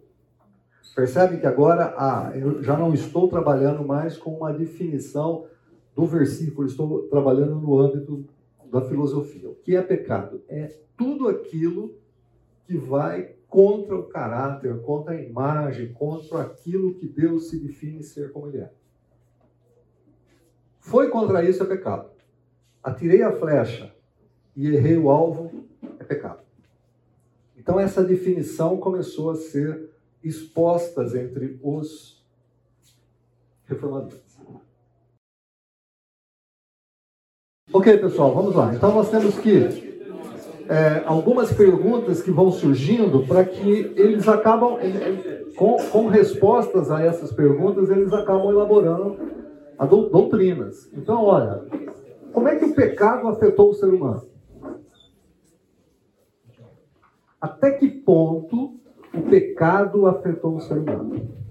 A: Percebe que agora ah, eu já não estou trabalhando mais com uma definição do versículo, estou trabalhando no âmbito da filosofia. O que é pecado? É tudo aquilo que vai contra o caráter, contra a imagem, contra aquilo que Deus se define ser como Ele é. Foi contra isso é pecado. Atirei a flecha e errei o alvo, é pecado. Então essa definição começou a ser exposta entre os reformadores. Ok, pessoal, vamos lá. Então nós temos que é, algumas perguntas que vão surgindo para que eles acabam com, com, respostas a essas perguntas eles acabam elaborando a doutrinas. Então, olha, como é que o pecado afetou o ser humano? Até que ponto o pecado afetou o ser humano?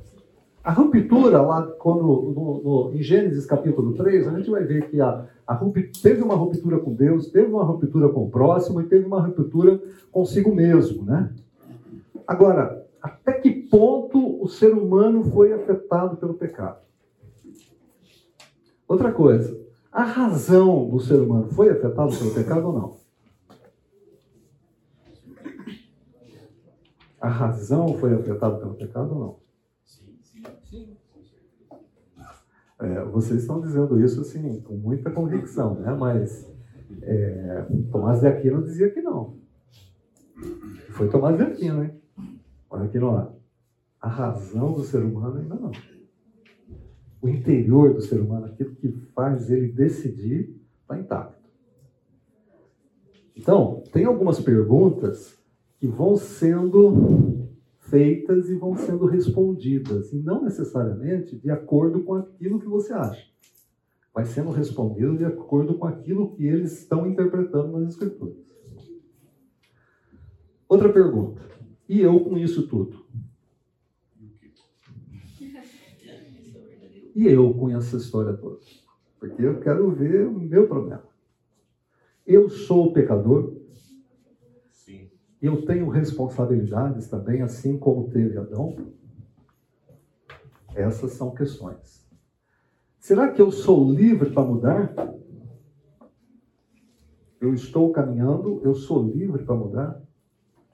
A: A ruptura, lá quando, no, no, em Gênesis capítulo 3, a gente vai ver que a, a teve uma ruptura com Deus, teve uma ruptura com o próximo e teve uma ruptura consigo mesmo, né? Agora, até que ponto o ser humano foi afetado pelo pecado? Outra coisa, a razão do ser humano foi afetada pelo pecado ou não? a razão foi afetada pelo pecado ou não? É, vocês estão dizendo isso assim, com muita convicção, né? Mas é, Tomás de Aquino dizia que não. Foi Tomás de Aquino, hein? Olha aqui ar. A razão do ser humano ainda não. O interior do ser humano, aquilo que faz ele decidir, está intacto. Então, tem algumas perguntas que vão sendo feitas e vão sendo respondidas, e não necessariamente de acordo com aquilo que você acha. Vai sendo respondido de acordo com aquilo que eles estão interpretando nas escrituras. Outra pergunta. E eu com isso tudo? E eu com essa história toda? Porque eu quero ver o meu problema. Eu sou pecador? Eu tenho responsabilidades também, assim como teve Adão? Essas são questões. Será que eu sou livre para mudar? Eu estou caminhando, eu sou livre para mudar?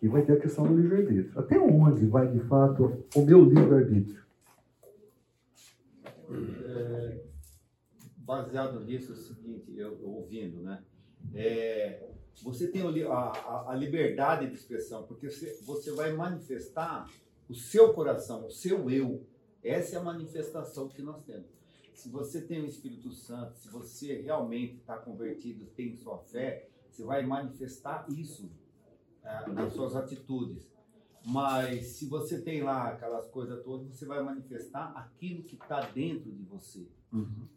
A: E vai ter a questão do livre-arbítrio. Até onde vai, de fato, o meu livre-arbítrio?
D: É, baseado nisso, é o seguinte, eu ouvindo, né? É, você tem a, a, a, liberdade de expressão, porque você, você vai manifestar o seu coração, o seu eu. Essa é a manifestação que nós temos. Se você tem o Espírito Santo, se você realmente está convertido, tem sua fé, você vai manifestar isso é, nas suas atitudes. Mas se você tem lá aquelas coisas todas, você vai manifestar aquilo que está dentro de você.
A: Uhum.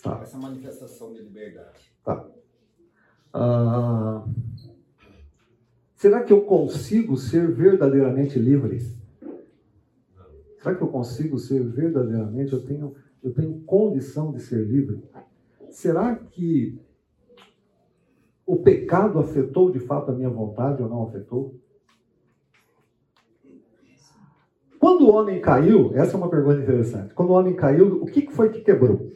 A: Tá.
D: Essa manifestação de liberdade.
A: Tá. Ah, será que eu consigo ser verdadeiramente livre? Será que eu consigo ser verdadeiramente? Eu tenho, eu tenho condição de ser livre? Será que o pecado afetou de fato a minha vontade ou não afetou? Quando o homem caiu, essa é uma pergunta interessante. Quando o homem caiu, o que foi que quebrou?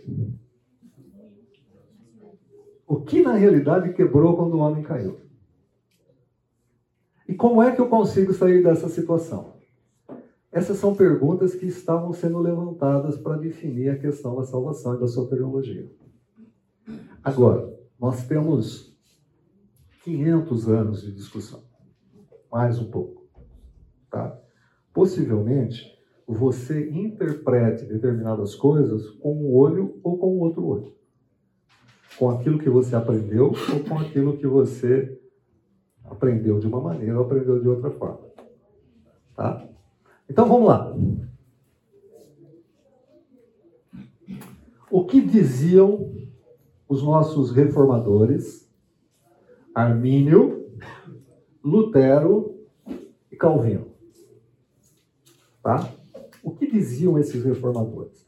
A: O que na realidade quebrou quando o homem caiu? E como é que eu consigo sair dessa situação? Essas são perguntas que estavam sendo levantadas para definir a questão da salvação e da soteriologia. Agora, nós temos 500 anos de discussão, mais um pouco, tá? Possivelmente, você interprete determinadas coisas com um olho ou com outro olho com aquilo que você aprendeu ou com aquilo que você aprendeu de uma maneira ou aprendeu de outra forma. Tá? Então vamos lá. O que diziam os nossos reformadores, Armínio, Lutero e Calvino? Tá? O que diziam esses reformadores?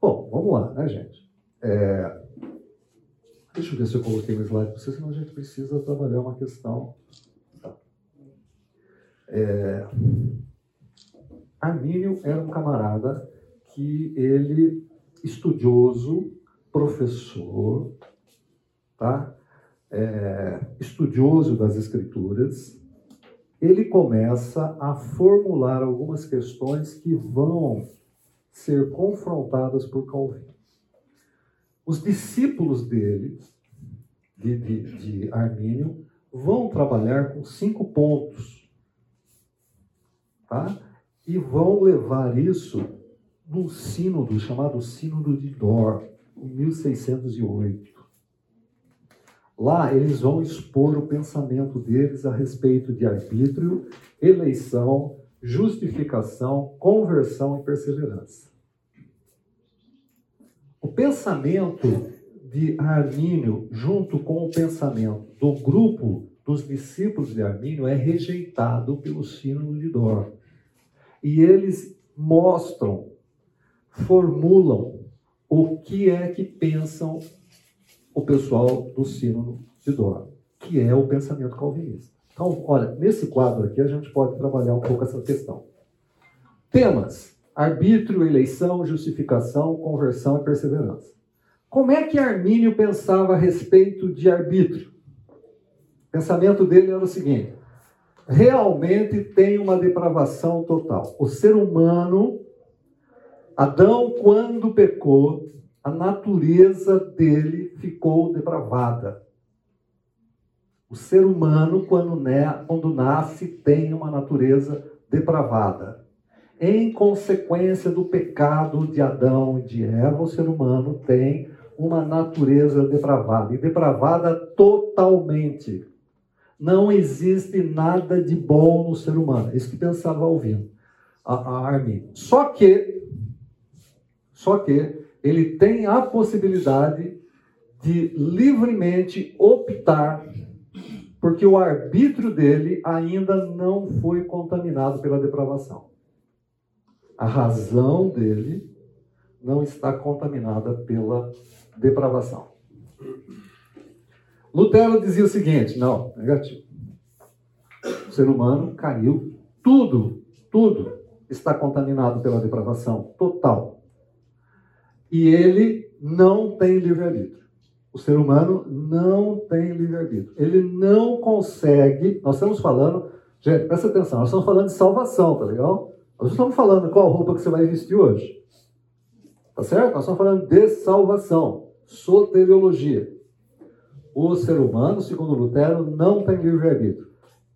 A: Bom, vamos lá, né, gente? É, Deixa eu ver se eu coloquei no slide para você, senão a gente precisa trabalhar uma questão. É, Armínio era um camarada que ele, estudioso, professor, tá? É, estudioso das escrituras, ele começa a formular algumas questões que vão ser confrontadas por Calvino. Os discípulos dele, de, de, de Armínio, vão trabalhar com cinco pontos. Tá? E vão levar isso no sínodo chamado Sínodo de Dor, em 1608. Lá eles vão expor o pensamento deles a respeito de arbítrio, eleição, justificação, conversão e perseverança. O pensamento de Armínio, junto com o pensamento do grupo dos discípulos de Armínio, é rejeitado pelo Sínodo de Dor. E eles mostram, formulam o que é que pensam o pessoal do Sínodo de Dor, que é o pensamento calvinista. Então, olha, nesse quadro aqui a gente pode trabalhar um pouco essa questão. Temas: arbítrio, eleição, justificação, conversão e perseverança. Como é que Armínio pensava a respeito de arbítrio? O pensamento dele era o seguinte: realmente tem uma depravação total. O ser humano, Adão, quando pecou, a natureza dele ficou depravada. O ser humano, quando, quando nasce, tem uma natureza depravada. Em consequência do pecado de Adão e de Eva, o ser humano tem uma natureza depravada e depravada totalmente. Não existe nada de bom no ser humano. É isso que pensava ouvindo a, a Armin. Só que, só que ele tem a possibilidade de livremente optar, porque o arbítrio dele ainda não foi contaminado pela depravação. A razão dele não está contaminada pela depravação. Lutero dizia o seguinte: não, negativo. O ser humano caiu, tudo, tudo está contaminado pela depravação total. E ele não tem livre-arbítrio. O ser humano não tem livre-arbítrio. Ele não consegue. Nós estamos falando, gente, presta atenção, nós estamos falando de salvação, tá legal? Nós estamos falando qual roupa que você vai vestir hoje. Tá certo? Nós estamos falando de salvação, soteriologia. O ser humano, segundo Lutero, não tem livre-arbítrio.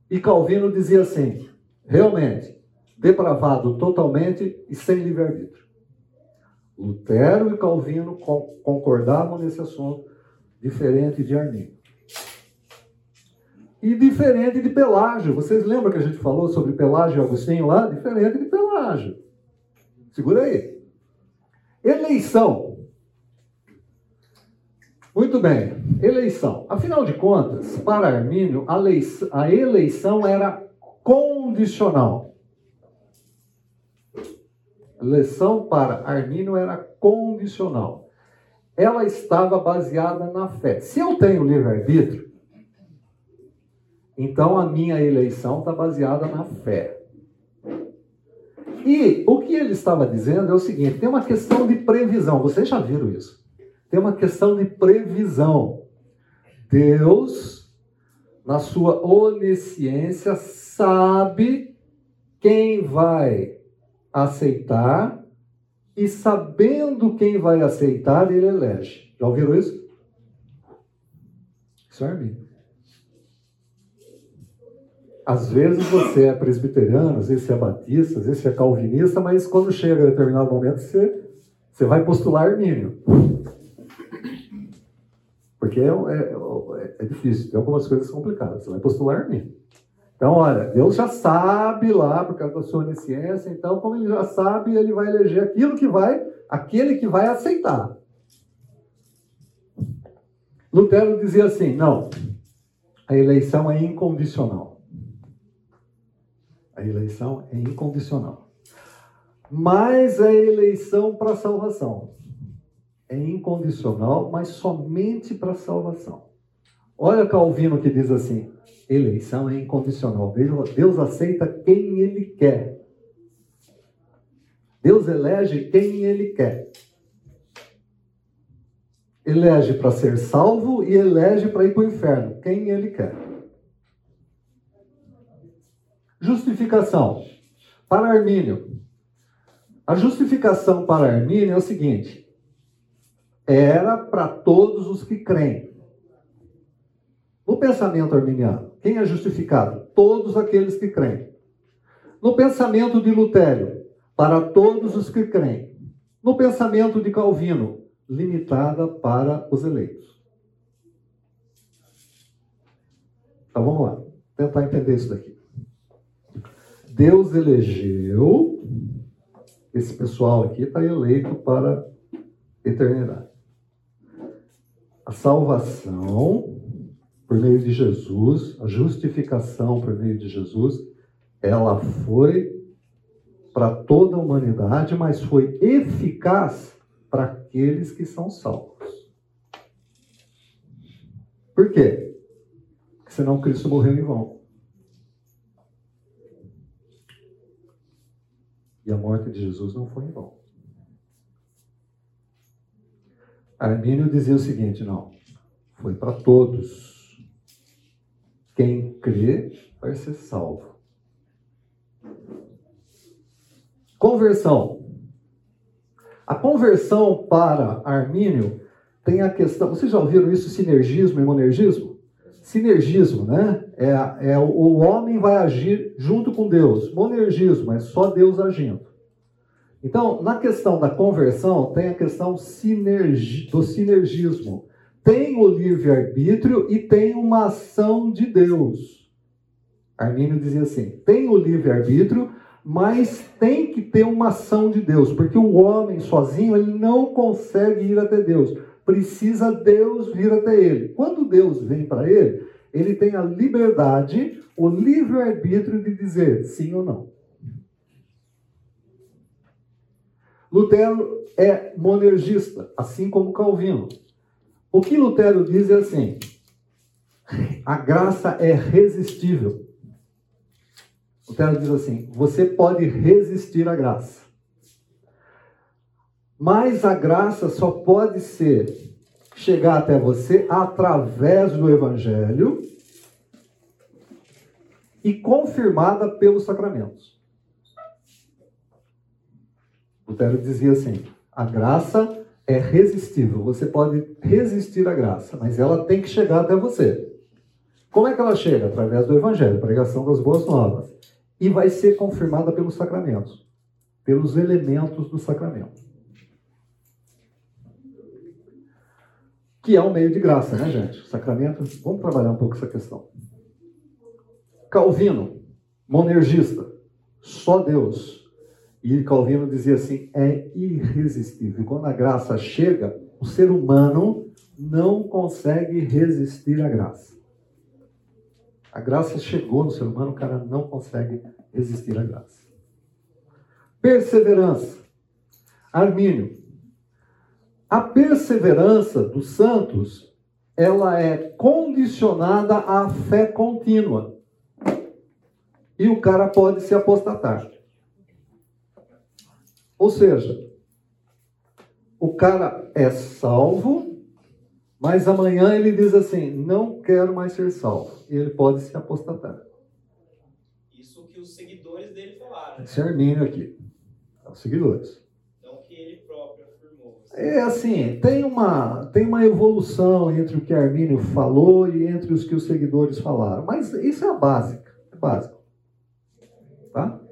A: E Calvino dizia assim: realmente, depravado totalmente e sem livre-arbítrio. Lutero e Calvino concordavam nesse assunto, diferente de Arminio. E diferente de Pelágio. Vocês lembram que a gente falou sobre Pelágio e Agostinho lá? Diferente de Pelágio. Segura aí. Eleição. Muito bem, eleição. Afinal de contas, para Armínio, a eleição era condicional. A eleição para Armínio era condicional. Ela estava baseada na fé. Se eu tenho livre-arbítrio, então a minha eleição está baseada na fé. E o que ele estava dizendo é o seguinte: tem uma questão de previsão. Vocês já viram isso? Tem uma questão de previsão. Deus, na sua onisciência, sabe quem vai aceitar e sabendo quem vai aceitar, ele elege. Já ouviram isso? Isso é arminho. Às vezes você é presbiteriano, às vezes você é batista, às vezes você é calvinista, mas quando chega a determinado momento você, você vai postular Armínio. Porque é, é, é, difícil, tem algumas coisas complicadas. Você vai postular Armínio. Então, olha, Deus já sabe lá, por causa da sua onisciência, então, como ele já sabe, ele vai eleger aquilo que vai, aquele que vai aceitar. Lutero dizia assim: não, a eleição é incondicional. A eleição é incondicional. Mas a eleição para salvação é incondicional, mas somente para salvação. Olha Calvino que diz assim: eleição é incondicional. Deus aceita quem ele quer. Deus elege quem ele quer. Elege para ser salvo e elege para ir para o inferno, quem ele quer. Justificação. Para Armínio. A justificação para Armínio é o seguinte: era para todos os que creem. No pensamento arminiano, quem é justificado? Todos aqueles que creem. No pensamento de Lutério, para todos os que creem. No pensamento de Calvino, limitada para os eleitos. Então vamos lá, tentar entender isso daqui. Deus elegeu, esse pessoal aqui está eleito para a eternidade. A salvação por meio de Jesus, a justificação por meio de Jesus, ela foi para toda a humanidade, mas foi eficaz para aqueles que são salvos. Por quê? Porque senão Cristo morreu em vão. E a morte de Jesus não foi em vão. Armínio dizia o seguinte: não, foi para todos. Quem crê vai ser salvo. Conversão. A conversão para Armínio tem a questão. Vocês já ouviram isso, sinergismo e monergismo? Sinergismo, né? É, é o homem vai agir junto com Deus. Monergismo é só Deus agindo. Então, na questão da conversão, tem a questão sinergi, do sinergismo. Tem o livre-arbítrio e tem uma ação de Deus. Armínio dizia assim: tem o livre-arbítrio, mas tem que ter uma ação de Deus, porque o homem sozinho ele não consegue ir até Deus. Precisa Deus vir até ele. Quando Deus vem para ele, ele tem a liberdade, o livre-arbítrio de dizer sim ou não. Lutero é monergista, assim como Calvino. O que Lutero diz é assim: a graça é resistível. Lutero diz assim: você pode resistir à graça. Mas a graça só pode ser chegar até você através do evangelho e confirmada pelos sacramentos. Lutero dizia assim: a graça é resistível. Você pode resistir à graça, mas ela tem que chegar até você. Como é que ela chega? Através do Evangelho, pregação das boas novas. E vai ser confirmada pelos sacramentos, pelos elementos do sacramento. Que é um meio de graça, né, gente? Sacramento, vamos trabalhar um pouco essa questão. Calvino, monergista, só Deus e Calvino dizia assim: é irresistível. Quando a graça chega, o ser humano não consegue resistir à graça. A graça chegou no ser humano, o cara não consegue resistir à graça. Perseverança. Armínio. A perseverança dos santos, ela é condicionada à fé contínua. E o cara pode se apostatar. Ou seja, o cara é salvo, mas amanhã ele diz assim: não quero mais ser salvo. E ele pode se apostatar.
E: Isso que os seguidores dele falaram.
A: Esse Armínio aqui. Os seguidores.
E: Não que ele próprio afirmou.
A: É assim, tem uma, tem uma evolução entre o que Armínio falou e entre os que os seguidores falaram. Mas isso é a básica. É básico. Tá?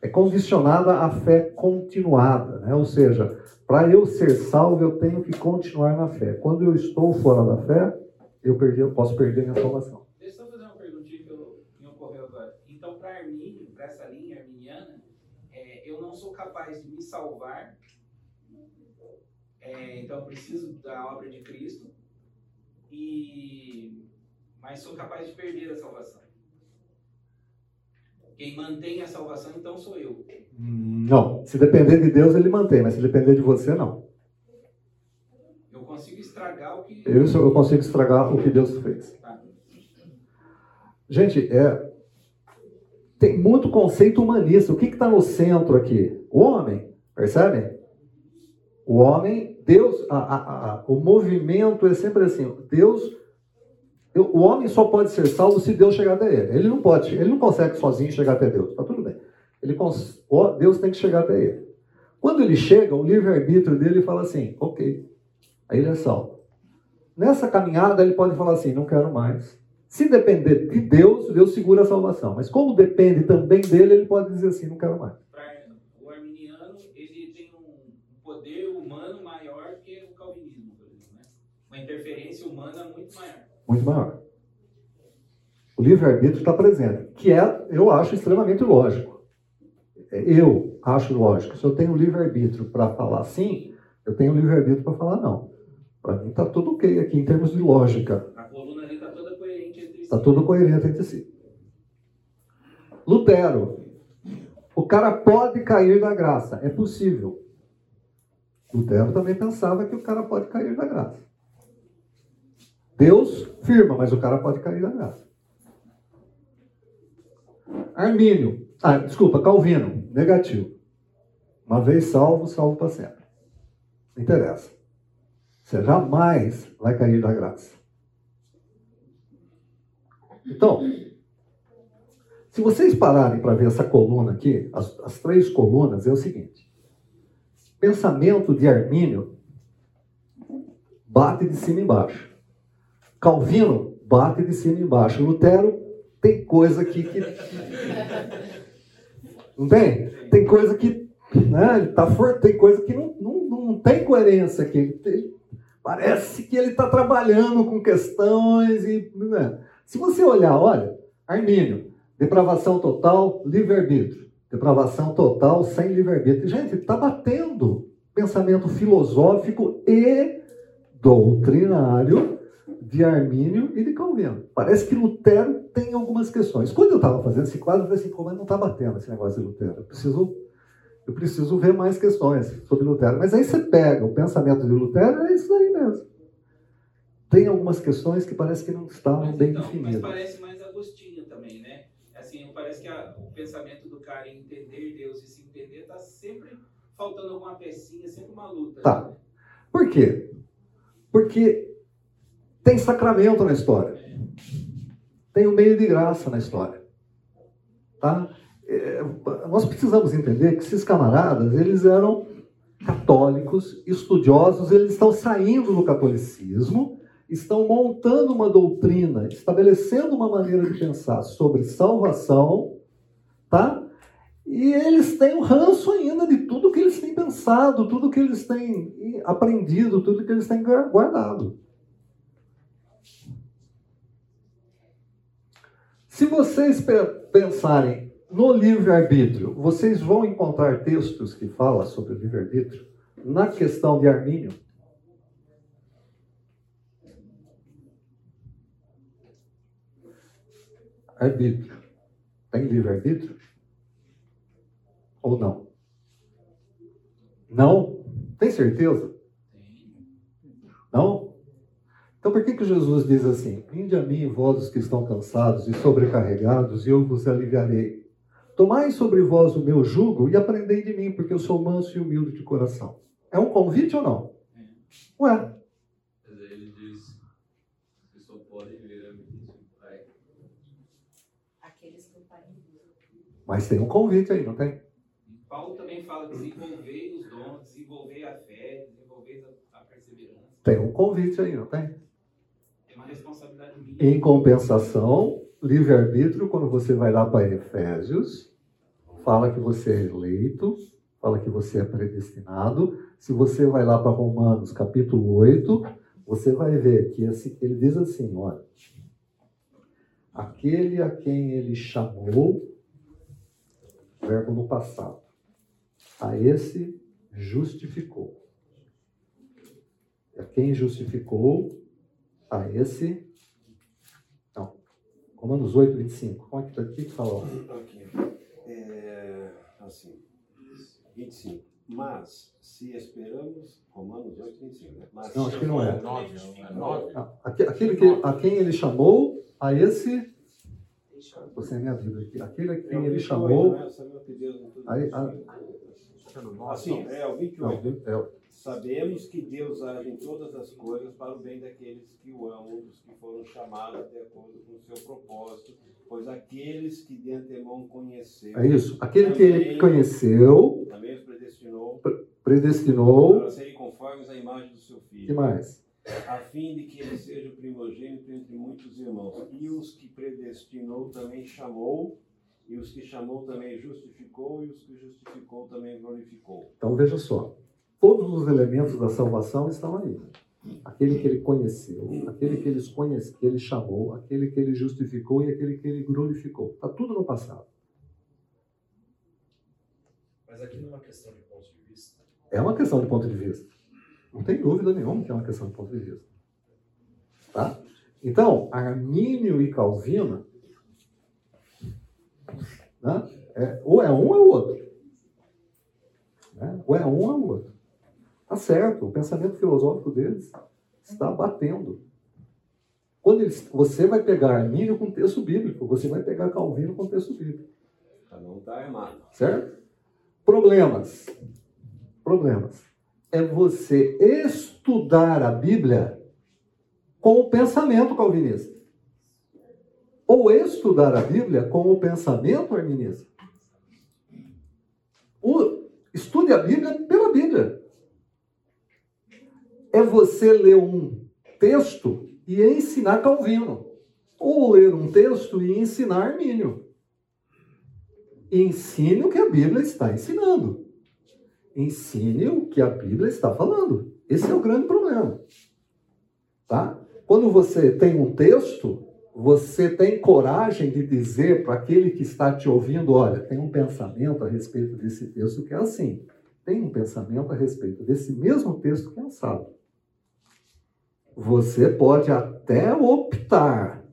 A: é condicionada à fé continuada, né? ou seja, para eu ser salvo eu tenho que continuar na fé. Quando eu estou fora da fé, eu, perdi, eu posso perder minha salvação.
E: Deixa eu fazer uma perguntinha que me ocorreu agora. Então, para Armínio, para essa linha arminiana, é, eu não sou capaz de me salvar, é, então eu preciso da obra de Cristo, e mas sou capaz de perder a salvação. Quem mantém a salvação, então, sou eu.
A: Não. Se depender de Deus, ele mantém, mas se depender de você, não.
E: Eu consigo estragar o que.
A: Eu, eu consigo estragar o que Deus fez. Tá. Gente, é, tem muito conceito humanista. O que está no centro aqui? O homem, percebem? O homem, Deus, a, a, a, o movimento é sempre assim: Deus o homem só pode ser salvo se Deus chegar até ele. Ele não pode, ele não consegue sozinho chegar até Deus. Tá tudo bem. Ele Deus tem que chegar até ele. Quando ele chega, o livre-arbítrio dele fala assim: ok, aí ele é salvo. Nessa caminhada, ele pode falar assim: não quero mais. Se depender de Deus, Deus segura a salvação. Mas como depende também dele, ele pode dizer assim: não quero mais.
E: O arminiano, ele tem um poder humano maior que o calvinismo, por exemplo. Né? Uma interferência humana muito maior
A: muito maior. O livre-arbítrio está presente, que é, eu acho, extremamente lógico. Eu acho lógico. Se eu tenho livre-arbítrio para falar sim, eu tenho livre-arbítrio para falar não. Para mim está tudo ok aqui em termos de lógica.
E: A coluna ali está toda coerente entre si.
A: Está tudo coerente entre si. Lutero. O cara pode cair da graça. É possível. Lutero também pensava que o cara pode cair da graça. Deus firma, mas o cara pode cair da graça. Armínio, ah, desculpa, Calvino, negativo. Uma vez salvo, salvo para sempre. Não interessa. Você jamais vai cair da graça. Então, se vocês pararem para ver essa coluna aqui, as, as três colunas, é o seguinte: pensamento de Armínio bate de cima embaixo. Calvino bate de cima e embaixo. Lutero tem coisa aqui que. Não tem? Tem coisa que né, ele tá for... tem coisa que não, não, não tem coerência aqui. Tem- Parece que ele está trabalhando com questões e. né? Se você olhar, olha, Armínio, depravação total, livre-arbítrio. Depravação total sem livre-arbítrio. Gente, está batendo pensamento filosófico e doutrinário de Armínio e de Calvino. Parece que Lutero tem algumas questões. Quando eu estava fazendo esse quadro, eu falei assim, mas não está batendo esse negócio de Lutero. Eu preciso, eu preciso ver mais questões sobre Lutero. Mas aí você pega o pensamento de Lutero, é isso aí mesmo. Tem algumas questões que parece que não estavam
E: Mas,
A: bem
E: então, mas
A: definidas.
E: parece mais Agostinho também, né? Assim, parece que a- o pensamento do cara em entender Deus e se entender tá sempre faltando alguma pecinha, sempre uma luta.
A: Tá. Por quê? Porque tem sacramento na história. Tem o meio de graça na história. Tá? É, nós precisamos entender que esses camaradas, eles eram católicos, estudiosos, eles estão saindo do catolicismo, estão montando uma doutrina, estabelecendo uma maneira de pensar sobre salvação, tá? E eles têm o ranço ainda de tudo que eles têm pensado, tudo que eles têm aprendido, tudo que eles têm guardado. Se vocês pe- pensarem no livre-arbítrio, vocês vão encontrar textos que falam sobre o livre-arbítrio na questão de Armínio. Arbítrio. Tem livre-arbítrio? Ou não? Não? Tem certeza? Não? Então por que, que Jesus diz assim? Vinde a mim, vós os que estão cansados e sobrecarregados, e eu vos aliviarei. Tomai sobre vós o meu jugo e aprendei de mim, porque eu sou manso e humilde de coração. É um convite ou não? Ué,
F: Mas aí ele diz que só podem ver a mim o Pai.
G: Aqueles que o Pai
A: mas tem um convite aí, não tem?
E: Paulo também fala desenvolver os dons, desenvolver a fé, desenvolver a perseverança.
A: Tem um convite aí, não tem?
E: Responsabilidade minha.
A: Em compensação, livre-arbítrio, quando você vai lá para Efésios, fala que você é eleito, fala que você é predestinado. Se você vai lá para Romanos, capítulo 8, você vai ver que ele diz assim: olha, aquele a quem ele chamou, verbo no passado, a esse justificou. A quem justificou, a esse não. Romanos 8, 25. Como é que está aqui que fala?
H: Aqui. É, assim, 25. Mas, se esperamos. Romanos 8, 25, né? Mas,
A: Não, acho que não é.
C: Nove, é nove.
A: Ah, aque- Aquele que, a quem ele chamou, a esse. Você é minha vida aqui. Aquele a quem ele chamou.
H: Né?
A: Aí, a-
C: que é no nove,
H: Assim,
C: não.
H: é o
A: Não,
H: 28.
A: é,
H: Sabemos que Deus age em todas as coisas para o bem daqueles que o amam, dos que foram chamados de acordo com o seu propósito, pois aqueles que de antemão conheceu,
A: é isso. Aquele que ele conheceu,
H: também os predestinou
A: predestinou.
H: para serem conformes à imagem do seu
A: O que
H: filho,
A: mais?
H: a fim de que ele seja o primogênito entre muitos irmãos. E os que predestinou também chamou, e os que chamou também justificou, e os que justificou também glorificou.
A: Então veja só. Todos os elementos da salvação estão aí. Aquele que ele conheceu, aquele que ele, conhece, que ele chamou, aquele que ele justificou e aquele que ele glorificou. Está tudo no passado.
I: Mas aqui não é uma questão de ponto de vista.
A: É uma questão de ponto de vista. Não tem dúvida nenhuma que é uma questão de ponto de vista. Tá? Então, Armínio e Calvino, né, é, ou é um ou é o outro. Né? Ou é um ou é o outro. Tá certo, o pensamento filosófico deles está batendo. Quando eles, você vai pegar Armínio com texto bíblico, você vai pegar Calvino com texto bíblico.
H: Não estar armado.
A: Certo? Problemas. Problemas. É você estudar a Bíblia com o pensamento calvinista. Ou estudar a Bíblia com o pensamento arminista. O, estude a Bíblia pela Bíblia. É você ler um texto e ensinar Calvino. Ou ler um texto e ensinar Armínio ensine o que a Bíblia está ensinando. ensine o que a Bíblia está falando. Esse é o grande problema. Tá? Quando você tem um texto, você tem coragem de dizer para aquele que está te ouvindo: olha, tem um pensamento a respeito desse texto que é assim. Tem um pensamento a respeito desse mesmo texto que é assado. Você pode até optar,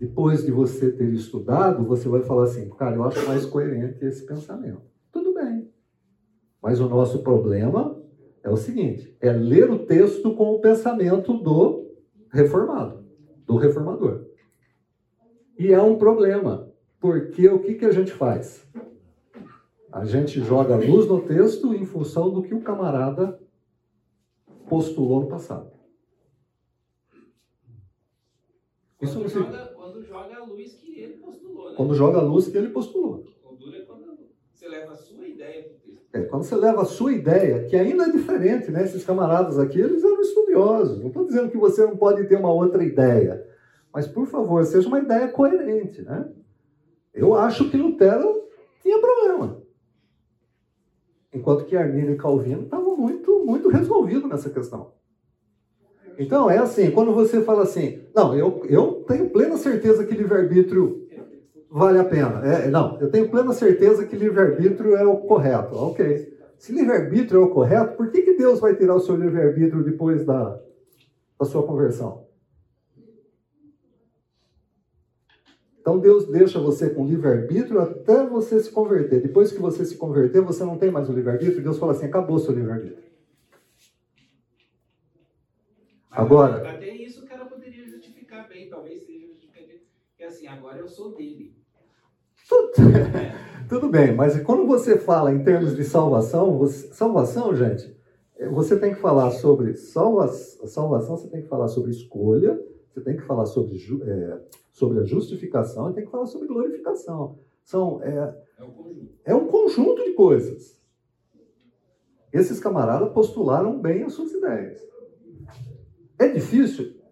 A: depois de você ter estudado, você vai falar assim: cara, eu acho mais coerente esse pensamento. Tudo bem. Mas o nosso problema é o seguinte: é ler o texto com o pensamento do reformado, do reformador. E é um problema, porque o que, que a gente faz? A gente joga luz no texto em função do que o camarada postulou no passado. Isso
E: Quando joga, quando joga a luz que ele postulou, né?
A: Quando joga a luz que ele postulou.
E: O duro é quando você leva a sua ideia texto.
A: É, quando você leva a sua ideia, que ainda é diferente, né? Esses camaradas aqui, eles eram estudiosos. Não estou dizendo que você não pode ter uma outra ideia. Mas, por favor, seja uma ideia coerente, né? Eu acho que Lutero tinha problema. Enquanto que Arminio e Calvino estavam muito, muito resolvidos nessa questão. Então, é assim, quando você fala assim, não, eu, eu tenho plena certeza que livre-arbítrio vale a pena. É, não, eu tenho plena certeza que livre-arbítrio é o correto. Ok. Se livre-arbítrio é o correto, por que, que Deus vai tirar o seu livre-arbítrio depois da, da sua conversão? Então Deus deixa você com livre-arbítrio até você se converter. Depois que você se converter, você não tem mais o livre-arbítrio. Deus fala assim: acabou o seu livre-arbítrio.
E: Mas
A: Agora-
E: Até isso o cara poderia justificar bem, talvez seja justificativo. Que assim, agora eu sou dele.
A: Tudo bem, mas quando você fala em termos de salvação, você- salvação, gente, eh, você tem que falar sobre salva, salvação, você tem que falar sobre escolha, você tem que falar sobre, eh, sobre a justificação e tem que falar sobre glorificação. São, é,
E: É conjunto.
A: é um conjunto de coisas. Esses camaradas postularam bem as suas ideias. É difícil?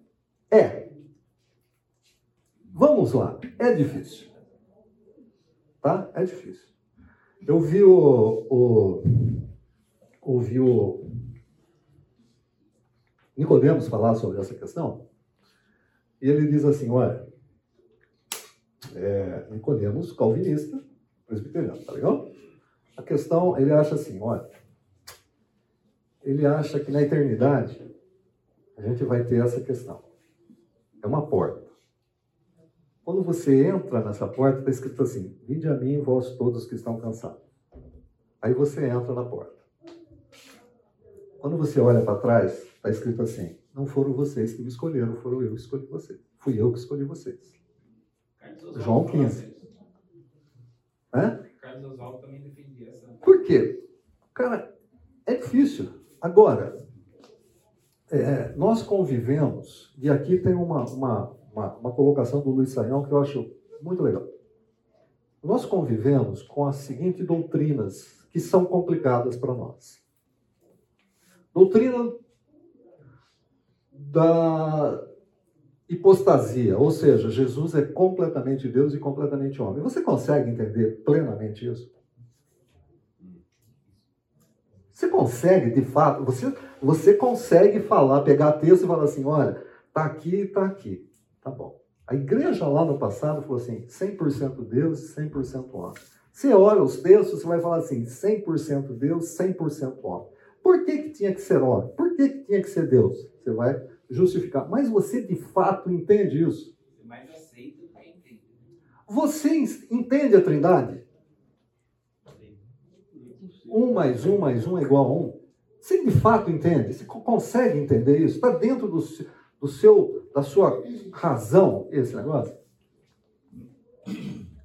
A: É. Vamos lá, é difícil. Tá? É difícil. Eu vi o. o ouvi o Nicodemos falar sobre essa questão, e ele diz assim: olha, é, Nicodemos, calvinista, presbiteriano, tá legal? A questão, ele acha assim, olha, ele acha que na eternidade a gente vai ter essa questão. É uma porta. Quando você entra nessa porta, está escrito assim: Vinde a mim, vós todos que estão cansados. Aí você entra na porta. Quando você olha para trás, está escrito assim: Não foram vocês que me escolheram, foram eu que escolhi vocês. Fui eu que escolhi vocês. João
E: falava
A: 15.
E: isso.
A: Hã?
E: Carlos Oswaldo também defendia essa.
A: Por quê? Cara, é difícil. Agora, é, nós convivemos, e aqui tem uma, uma, uma, uma colocação do Luiz Saião que eu acho muito legal. Nós convivemos com as seguintes doutrinas que são complicadas para nós. Doutrina da hipostasia, ou seja, Jesus é completamente Deus e completamente homem. Você consegue entender plenamente isso? Você consegue, de fato, você, você consegue falar, pegar texto e falar assim, olha, tá aqui, tá aqui. Tá bom. A igreja lá no passado falou assim, 100% Deus e 100% homem. Você olha os textos, você vai falar assim, 100% Deus, 100% homem. Por que, que tinha que ser homem? Por que, que tinha que ser Deus? Você vai justificar. Mas você de fato entende isso?
E: Entende.
A: Você entende a trindade? Um mais um mais um é igual a um. Você de fato entende? Você co- consegue entender isso? Está dentro do, do seu, da sua razão esse negócio?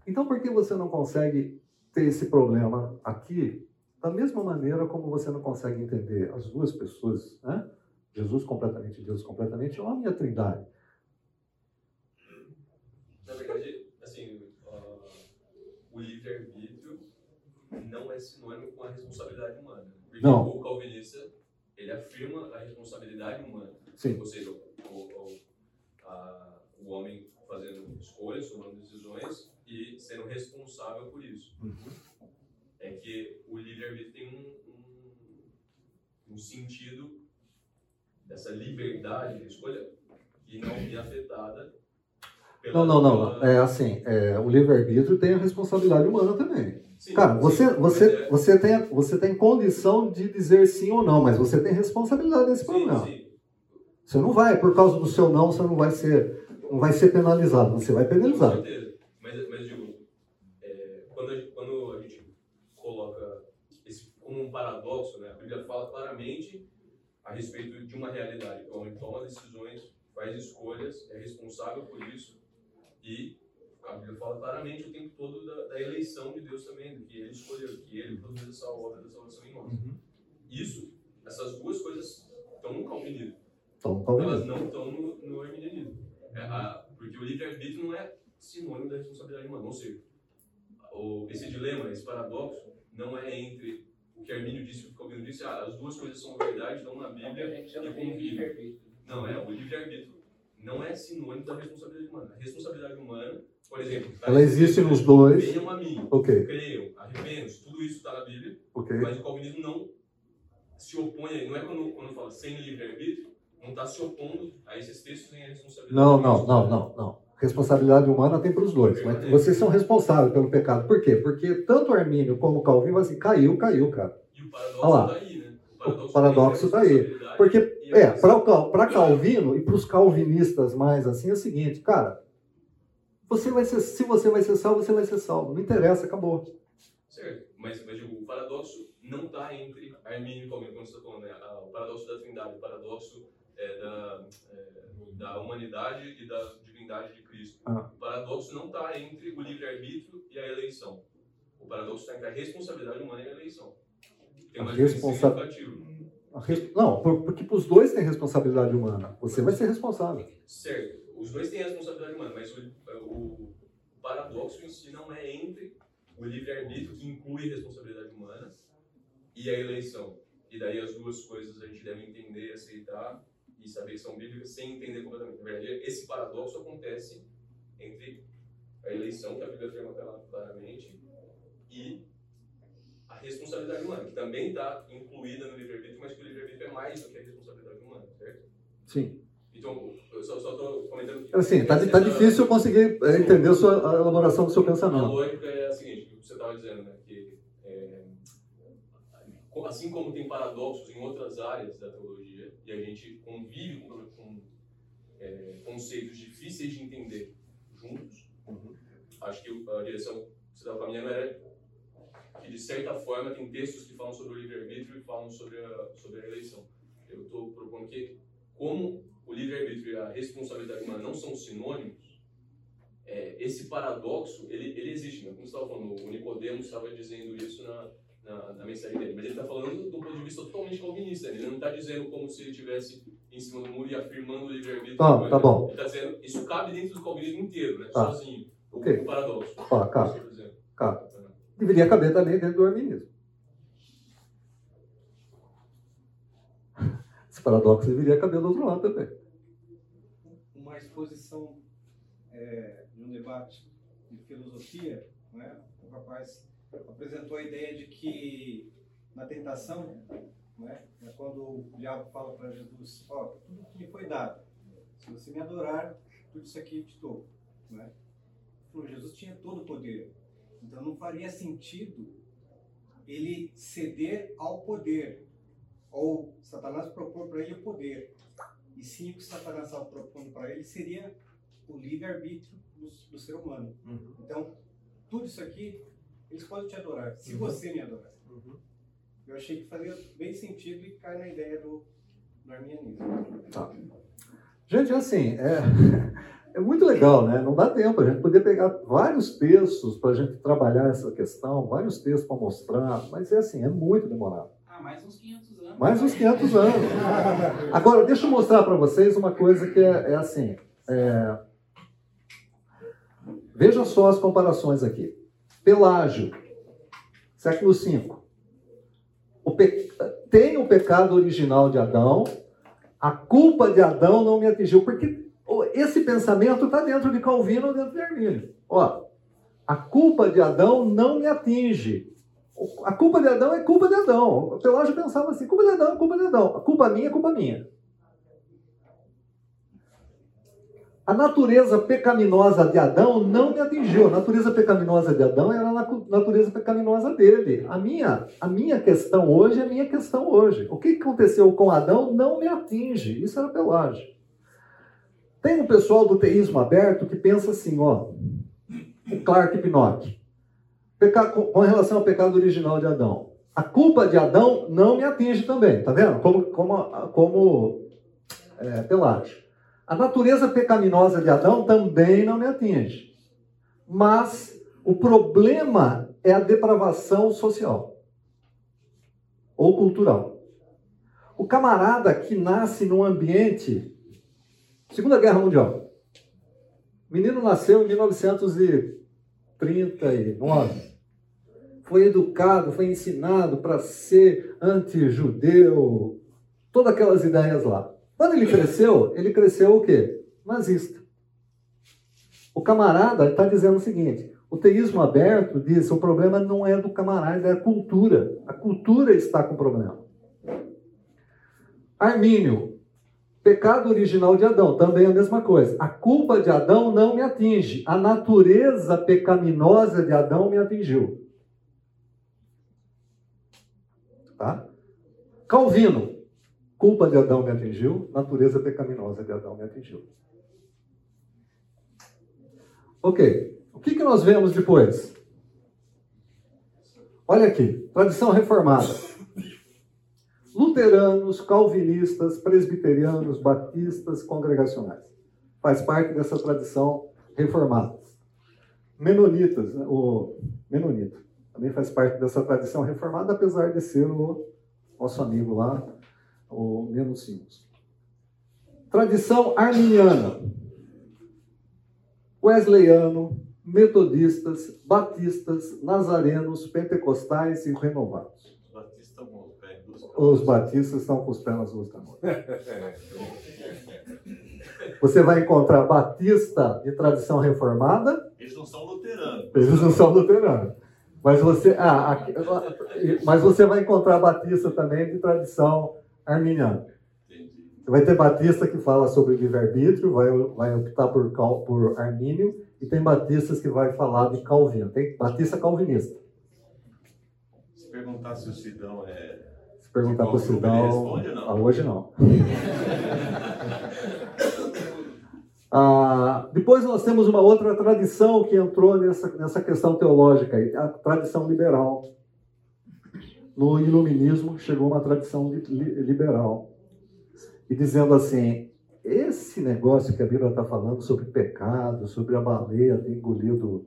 A: Então por que você não consegue ter esse problema aqui da mesma maneira como você não consegue entender as duas pessoas, né? Jesus completamente Deus, completamente homem e a trindade?
F: Na verdade, assim, ah, o livre-arbítrio não é sinônimo com a responsabilidade humana. Porque
A: Não.
F: o calvinista, ele afirma a responsabilidade humana.
A: Sim.
F: Ou seja, o, o, a- o homem fazendo escolhas, tomando decisões e sendo responsável por isso. É que o livre-arbítrio tem um, um- no sentido dessa liberdade de escolha e não ir afetada.
A: Não, não, não. É assim, é, o livre-arbítrio tem a responsabilidade humana também.
F: Sim,
A: Cara,
F: sim,
A: você,
F: mas
A: você,
F: é-
A: você, tem, você tem condição de dizer sim ou não, mas você tem responsabilidade nesse
F: Sim,
A: problema.
F: sim.
A: Você não vai, por causa do seu não, você não vai ser, não vai ser penalizado, você vai
F: Com
A: penalizar.
F: certeza. Mas, mas digo, é, quando, a, gente- quando a gente coloca esse como um paradoxo, né, a Bíblia fala claramente a respeito de uma realidade. Então, ele toma decisões, faz escolhas, é responsável por isso e a Bíblia fala claramente o tempo todo da, da eleição de Deus também, do que ele escolheu, que ele produziu essa obra da salvação em nós. Isso, essas duas coisas estão no calvinismo.
A: Então, talvez.
F: Elas não estão no, no arminianismo. É, a- porque o livre-arbítrio não é sinônimo da responsabilidade humana. Ou seja, o, esse dilema, esse paradoxo, não é entre o que Armínio disse e o que Calvino disse, ah, as duas coisas são verdade, estão na Bíblia e convivem. Não, é, o livre-arbítrio não é sinônimo da responsabilidade humana. A responsabilidade humana, por exemplo, tá
A: Ela existe nos dois.
F: Venham a mim,
A: Ok,
F: creiam, arrependam-se, tudo isso está na Bíblia,
A: ok.
F: mas o calvinismo não se opõe, não é quando, quando fala sem livre-arbítrio, não está se opondo a esses textos nem a responsabilidade.
A: Não, não, não, não, não. Responsabilidade humana tem para os dois, mas vocês são responsáveis pelo pecado. Por quê? Porque tanto Armínio como Calvino assim, caiu, caiu, cara.
F: E o paradoxo está aí?
A: O paradoxo tá aí.
F: responsabilidade
A: Porque, é, para Calvino e para os calvinistas mais assim, é o seguinte, cara, você vai ser, se você vai ser salvo, você vai ser salvo. Não interessa, acabou.
F: Certo, mas, mas digo, o paradoxo não está entre Armínio e Calvino, como você está falando, né? O paradoxo da trindade, o paradoxo é, da, é, da humanidade e da divindade de Cristo.
A: Ah.
F: O paradoxo não está entre o livre-arbítrio e a eleição. O paradoxo está entre a responsabilidade humana e a eleição.
A: A
F: uma diferença
A: responsa-
F: significativa.
A: A res- Não, por- porque para os dois tem responsabilidade humana. Você vai ser responsável.
F: Certo, os dois têm responsabilidade humana, mas o, o paradoxo em si não é entre o livre-arbítrio, que inclui responsabilidade humana, e a eleição. E daí as duas coisas a gente deve entender, aceitar e saber que são bíblicas sem entender completamente. Na verdade, esse paradoxo acontece entre a eleição, que a Bíblia afirma clara- claramente, e responsabilidade humana, que também está incluída no livre-arbítrio, mas que o livre-arbítrio é mais do que a responsabilidade humana, certo?
A: Sim.
F: Então, eu só estou comentando que.
A: Assim, tá,
F: essa-
A: tá difícil eu conseguir é, entender a, sua, a elaboração do seu
F: A
A: pensamento.
F: lógica é a seguinte: o que você estava dizendo, né? Que é, assim como tem paradoxos em outras áreas da teologia, e a gente convive com, com, é, conceitos difíceis de entender juntos, acho que a direção que você estava caminhando era que, de certa forma, tem textos que falam sobre o livre-arbítrio e falam sobre a, sobre a eleição. Eu estou propondo que, como o livre-arbítrio e a responsabilidade humana não são sinônimos, é, esse paradoxo, ele, ele existe. Né? Como estava falando, o Nicodemos estava dizendo isso na, na, na mensagem dele, mas ele está falando do ponto de vista totalmente calvinista. Ele não está dizendo como se ele estivesse em cima do muro e afirmando o livre-arbítrio.
A: Tá, tá bom.
F: Ele está dizendo, isso cabe dentro do calvinismo inteiro, né?
A: Tá.
F: sozinho. O,
A: Ok.
F: o paradoxo.
A: Ó, cabe.
F: Isso
A: Deveria caber também dentro do arminismo. Esse paradoxo deveria caber do outro lado também.
J: uma exposição é, um debate de filosofia, né? o rapaz apresentou a ideia de que na tentação, né, é quando o diabo fala para Jesus, ó, tudo que lhe foi dado, se você me adorar, tudo isso aqui te dou. Né? Jesus tinha todo o poder, então não faria sentido ele ceder ao poder, ou Satanás propor para ele o poder. E sim, o que Satanás estava propondo para ele seria o livre-arbítrio do, do ser humano. Então, tudo isso aqui, eles podem te adorar, se
A: Uhum.
J: você me adorar. Eu achei que fazia bem sentido e cai na ideia do, do arminianismo.
A: Tá. Gente, assim, é, é muito legal, né? Não dá tempo. A gente poder pegar vários textos para a gente trabalhar essa questão, vários textos para mostrar, mas é assim, é muito demorado.
E: Ah, mais uns 500 anos.
A: Mais uns 500 anos. Agora, deixa eu mostrar para vocês uma coisa que é, é assim. é, Veja só as comparações aqui. Pelágio, século V. O pe- Tem o pecado original de Adão, a culpa de Adão não me atingiu, porque esse pensamento está dentro de Calvino ou dentro de Armínio. Ó, a culpa de Adão não me atinge. A culpa de Adão é culpa de Adão. O Pelágio pensava assim: culpa de Adão é culpa de Adão. A culpa minha é culpa minha. A natureza pecaminosa de Adão não me atingiu. A natureza pecaminosa de Adão era a natureza pecaminosa dele. A minha, a minha questão hoje é a minha questão hoje. O que aconteceu com Adão não me atinge. Isso era Pelágio. Tem um pessoal do teísmo aberto que pensa assim, ó, o Clark Pinocchio, com relação ao pecado original de Adão. A culpa de Adão não me atinge também, tá vendo? Como, como, como é, Pelágio. A natureza pecaminosa de Adão também não me atinge. Mas o problema é a depravação social ou cultural. O camarada que nasce num ambiente. Segunda Guerra Mundial. O menino nasceu em 1939. Foi educado, foi ensinado para ser anti-judeu, todas aquelas ideias lá. Quando ele cresceu, ele cresceu o quê? Nazista. O camarada está dizendo o seguinte: o teísmo aberto diz o problema não é do camarada, é a cultura. A cultura está com problema. Armínio, pecado original de Adão, também a mesma coisa. A culpa de Adão não me atinge, a natureza pecaminosa de Adão me atingiu. Tá? Calvino, Culpa de Adão me atingiu, natureza pecaminosa de Adão me atingiu. Ok, o que, que nós vemos depois? Olha aqui, tradição reformada. Luteranos, calvinistas, presbiterianos, batistas, congregacionais. Faz parte dessa tradição reformada. Menonitas, né? o Menonita, também faz parte dessa tradição reformada, apesar de ser o nosso amigo lá, ou menos simples. Tradição arminiana, wesleyano, metodistas, batistas, nazarenos, pentecostais e renovados. Os batistas estão com os pés nas ruas da Você vai encontrar batista de tradição reformada.
K: Eles não são luteranos.
A: Eles não são luteranos. Mas você, ah, aqui, mas você vai encontrar batista também de tradição arminiano. Você vai ter batista que fala sobre livre-arbítrio, vai, vai optar por, por Armínio, e tem batistas que vai falar de Calvino. Tem batista calvinista.
K: Se perguntar se o Sidão é.
A: Perguntar para o Sidão. Ah, hoje não. ah, depois nós temos uma outra tradição que entrou nessa, nessa questão teológica, a tradição liberal no iluminismo chegou uma tradição liberal e dizendo assim esse negócio que a Bíblia está falando sobre pecado, sobre a baleia ter engolido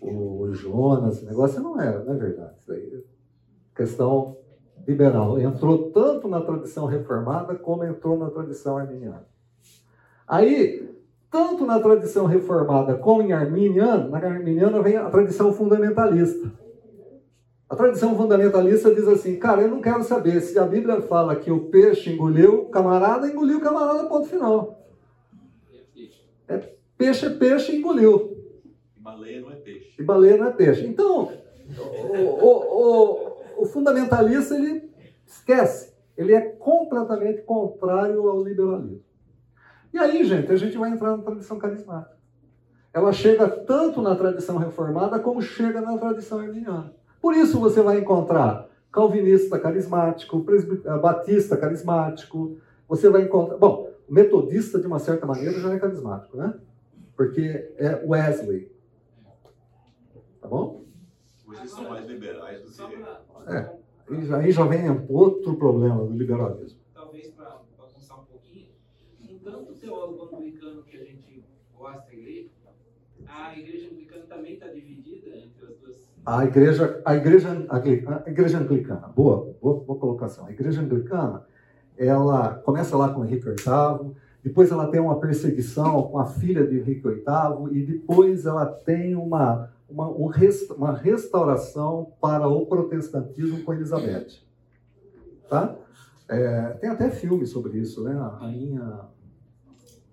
A: o Jonas, esse negócio não é, não é verdade. Isso aí é questão liberal. Entrou tanto na tradição reformada como entrou na tradição arminiana. Aí, tanto na tradição reformada como em arminiana, na arminiana vem a tradição fundamentalista. A tradição fundamentalista diz assim, cara, eu não quero saber se a Bíblia fala que o peixe engoliu o camarada, engoliu o camarada, ponto final. É, peixe é peixe, engoliu.
K: E baleia não é peixe.
A: E baleia não é peixe. Então, o, o, o, o fundamentalista, ele esquece. Ele é completamente contrário ao liberalismo. E aí, gente, a gente vai entrar na tradição carismática. Ela chega tanto na tradição reformada como chega na tradição arminiana. Por isso você vai encontrar calvinista carismático, eh, batista carismático, você vai encontrar. Bom, metodista, de uma certa maneira, já é carismático, né? Porque é Wesley. Tá bom?
K: Vocês são mais liberais do que.
A: É. Aí já vem outro problema do liberalismo.
E: Talvez para avançar um pouquinho, com tanto teólogo anglicano que a gente gosta da igreja, a igreja anglicana também está dividida entre as duas
A: a igreja, a igreja, a igreja anglicana, boa, boa, boa colocação. A igreja anglicana, ela começa lá com Henrique VIII, depois ela tem uma perseguição com a filha de Henrique VIII e depois ela tem uma, uma, uma restauração para o protestantismo com Elizabeth. Tá? É, tem até filme sobre isso, né? A Rainha,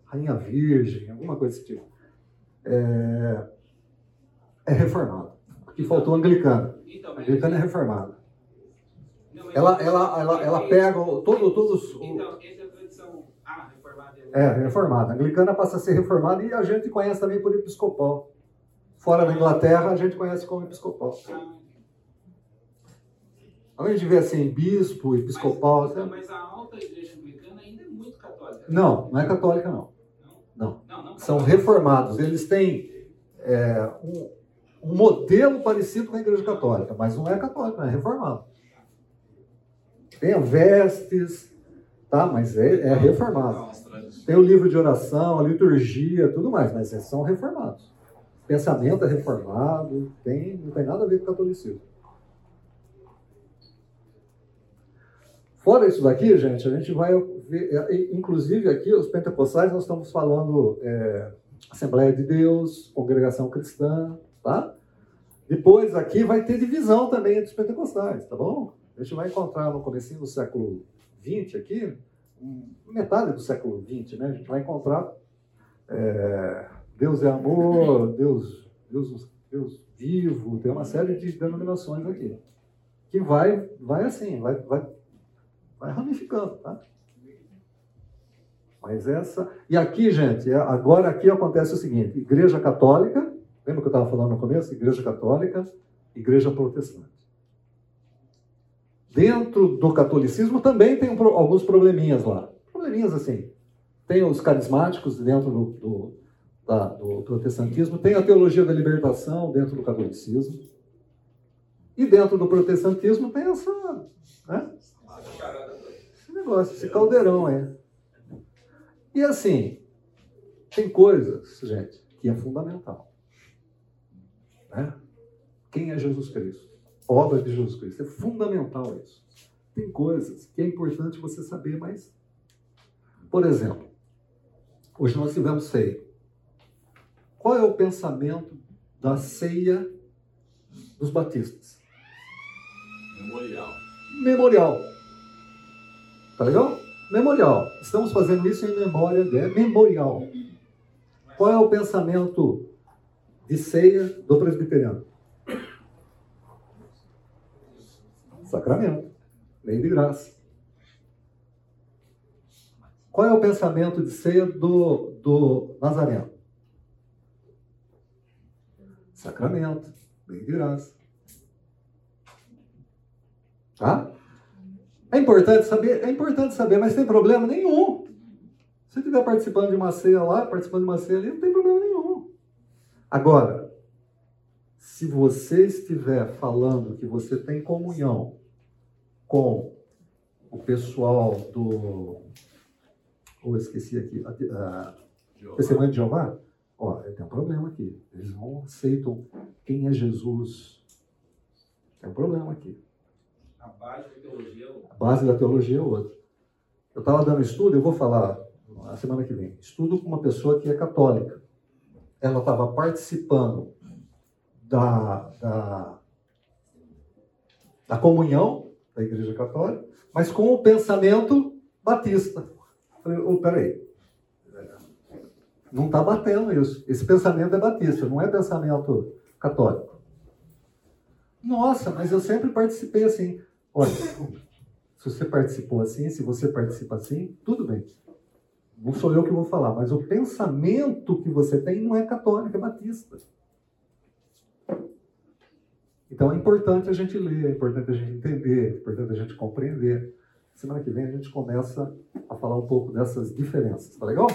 A: Rainha Virgem, alguma coisa desse tipo. É, é reformado que faltou anglicano.
E: Então,
A: A
E: mas
A: anglicana é reformada.
E: Não, mas-
A: Ela, ela, ela, ela pega o- todo, todos.
E: Então, entre a tradição ah, reformada a
A: É, reformada. A anglicana passa a ser reformada e a gente conhece também por episcopal. Fora da Inglaterra, a gente conhece como episcopal. Além de ver assim, bispo, episcopal. Assim,
E: mas a alta igreja anglicana ainda é muito católica.
A: Não, não é católica, não. Não.
E: Não, não
A: São reformados. Eles têm é, um, um modelo parecido com a igreja católica, mas não é católica, é reformado. Tem vestes, tá? Mas é, é reformado. Tem o livro de oração, a liturgia, tudo mais, mas eles são reformados. Pensamento é reformado, tem, não tem nada a ver com o catolicismo. Fora isso daqui, gente, a gente vai ver, é, inclusive aqui, os pentecostais, nós estamos falando é, Assembleia de Deus, congregação cristã, tá? Depois aqui vai ter divisão também entre os pentecostais, tá bom? A gente vai encontrar no comecinho do século XX aqui, metade do século XX, né? A gente vai encontrar é, Deus é amor, Deus, Deus, Deus vivo, tem uma série de denominações aqui. Que vai, vai assim, vai, vai, vai ramificando, tá? Mas essa. E aqui, gente, é- agora aqui acontece o seguinte: Igreja Católica, lembra que eu estava falando no começo? Igreja Católica, Igreja Protestante. Dentro do catolicismo também tem um alguns probleminhas lá. Probleminhas assim. Tem os carismáticos dentro do, do, da- do protestantismo, tem a teologia da libertação dentro do catolicismo. E dentro do protestantismo tem essa. Né? Esse negócio, esse caldeirão aí. E assim, tem coisas, gente, que é fundamental. Né? Quem é Jesus Cristo? Obra de Jesus Cristo. É fundamental isso. Tem coisas que é importante você saber, mas. Por exemplo, hoje nós tivemos ceia. Qual é o pensamento da ceia dos batistas?
C: Memorial.
A: Memorial. Tá legal? Memorial. Estamos fazendo isso em memória de memorial. Qual é o pensamento de ceia do presbiteriano? Sacramento. Lei de graça. Qual é o pensamento de ceia do, do Nazareno? Sacramento. Lei de graça. Tá? É importante saber, é importante saber, mas tem problema nenhum. Se você estiver participando de uma ceia lá, participando de uma ceia ali, não tem problema nenhum. Agora, se você estiver falando que você tem comunhão com o pessoal do. Oh, esqueci aqui. A, a, Testemunho de Jeová? Ó, tem um problema aqui. Eles não aceitam quem é Jesus. Tem um problema aqui.
E: A base da teologia é outra.
A: A base da teologia é outra. Eu estava dando estudo, eu vou falar na semana que vem. Estudo com uma pessoa que é católica. Ela estava participando da, da, da comunhão da Igreja Católica, mas com o pensamento batista. Eu Falei, oh, peraí. Não está batendo isso. Esse pensamento é batista, não é pensamento católico. Nossa, mas eu sempre participei assim. Olha, se você participou assim, se você participa assim, tudo bem. Não sou eu que vou falar, mas o pensamento que você tem não é católico, é batista. Então é importante a gente ler, é importante a gente entender, é importante a gente compreender. Semana que vem a gente começa a falar um pouco dessas diferenças, tá legal?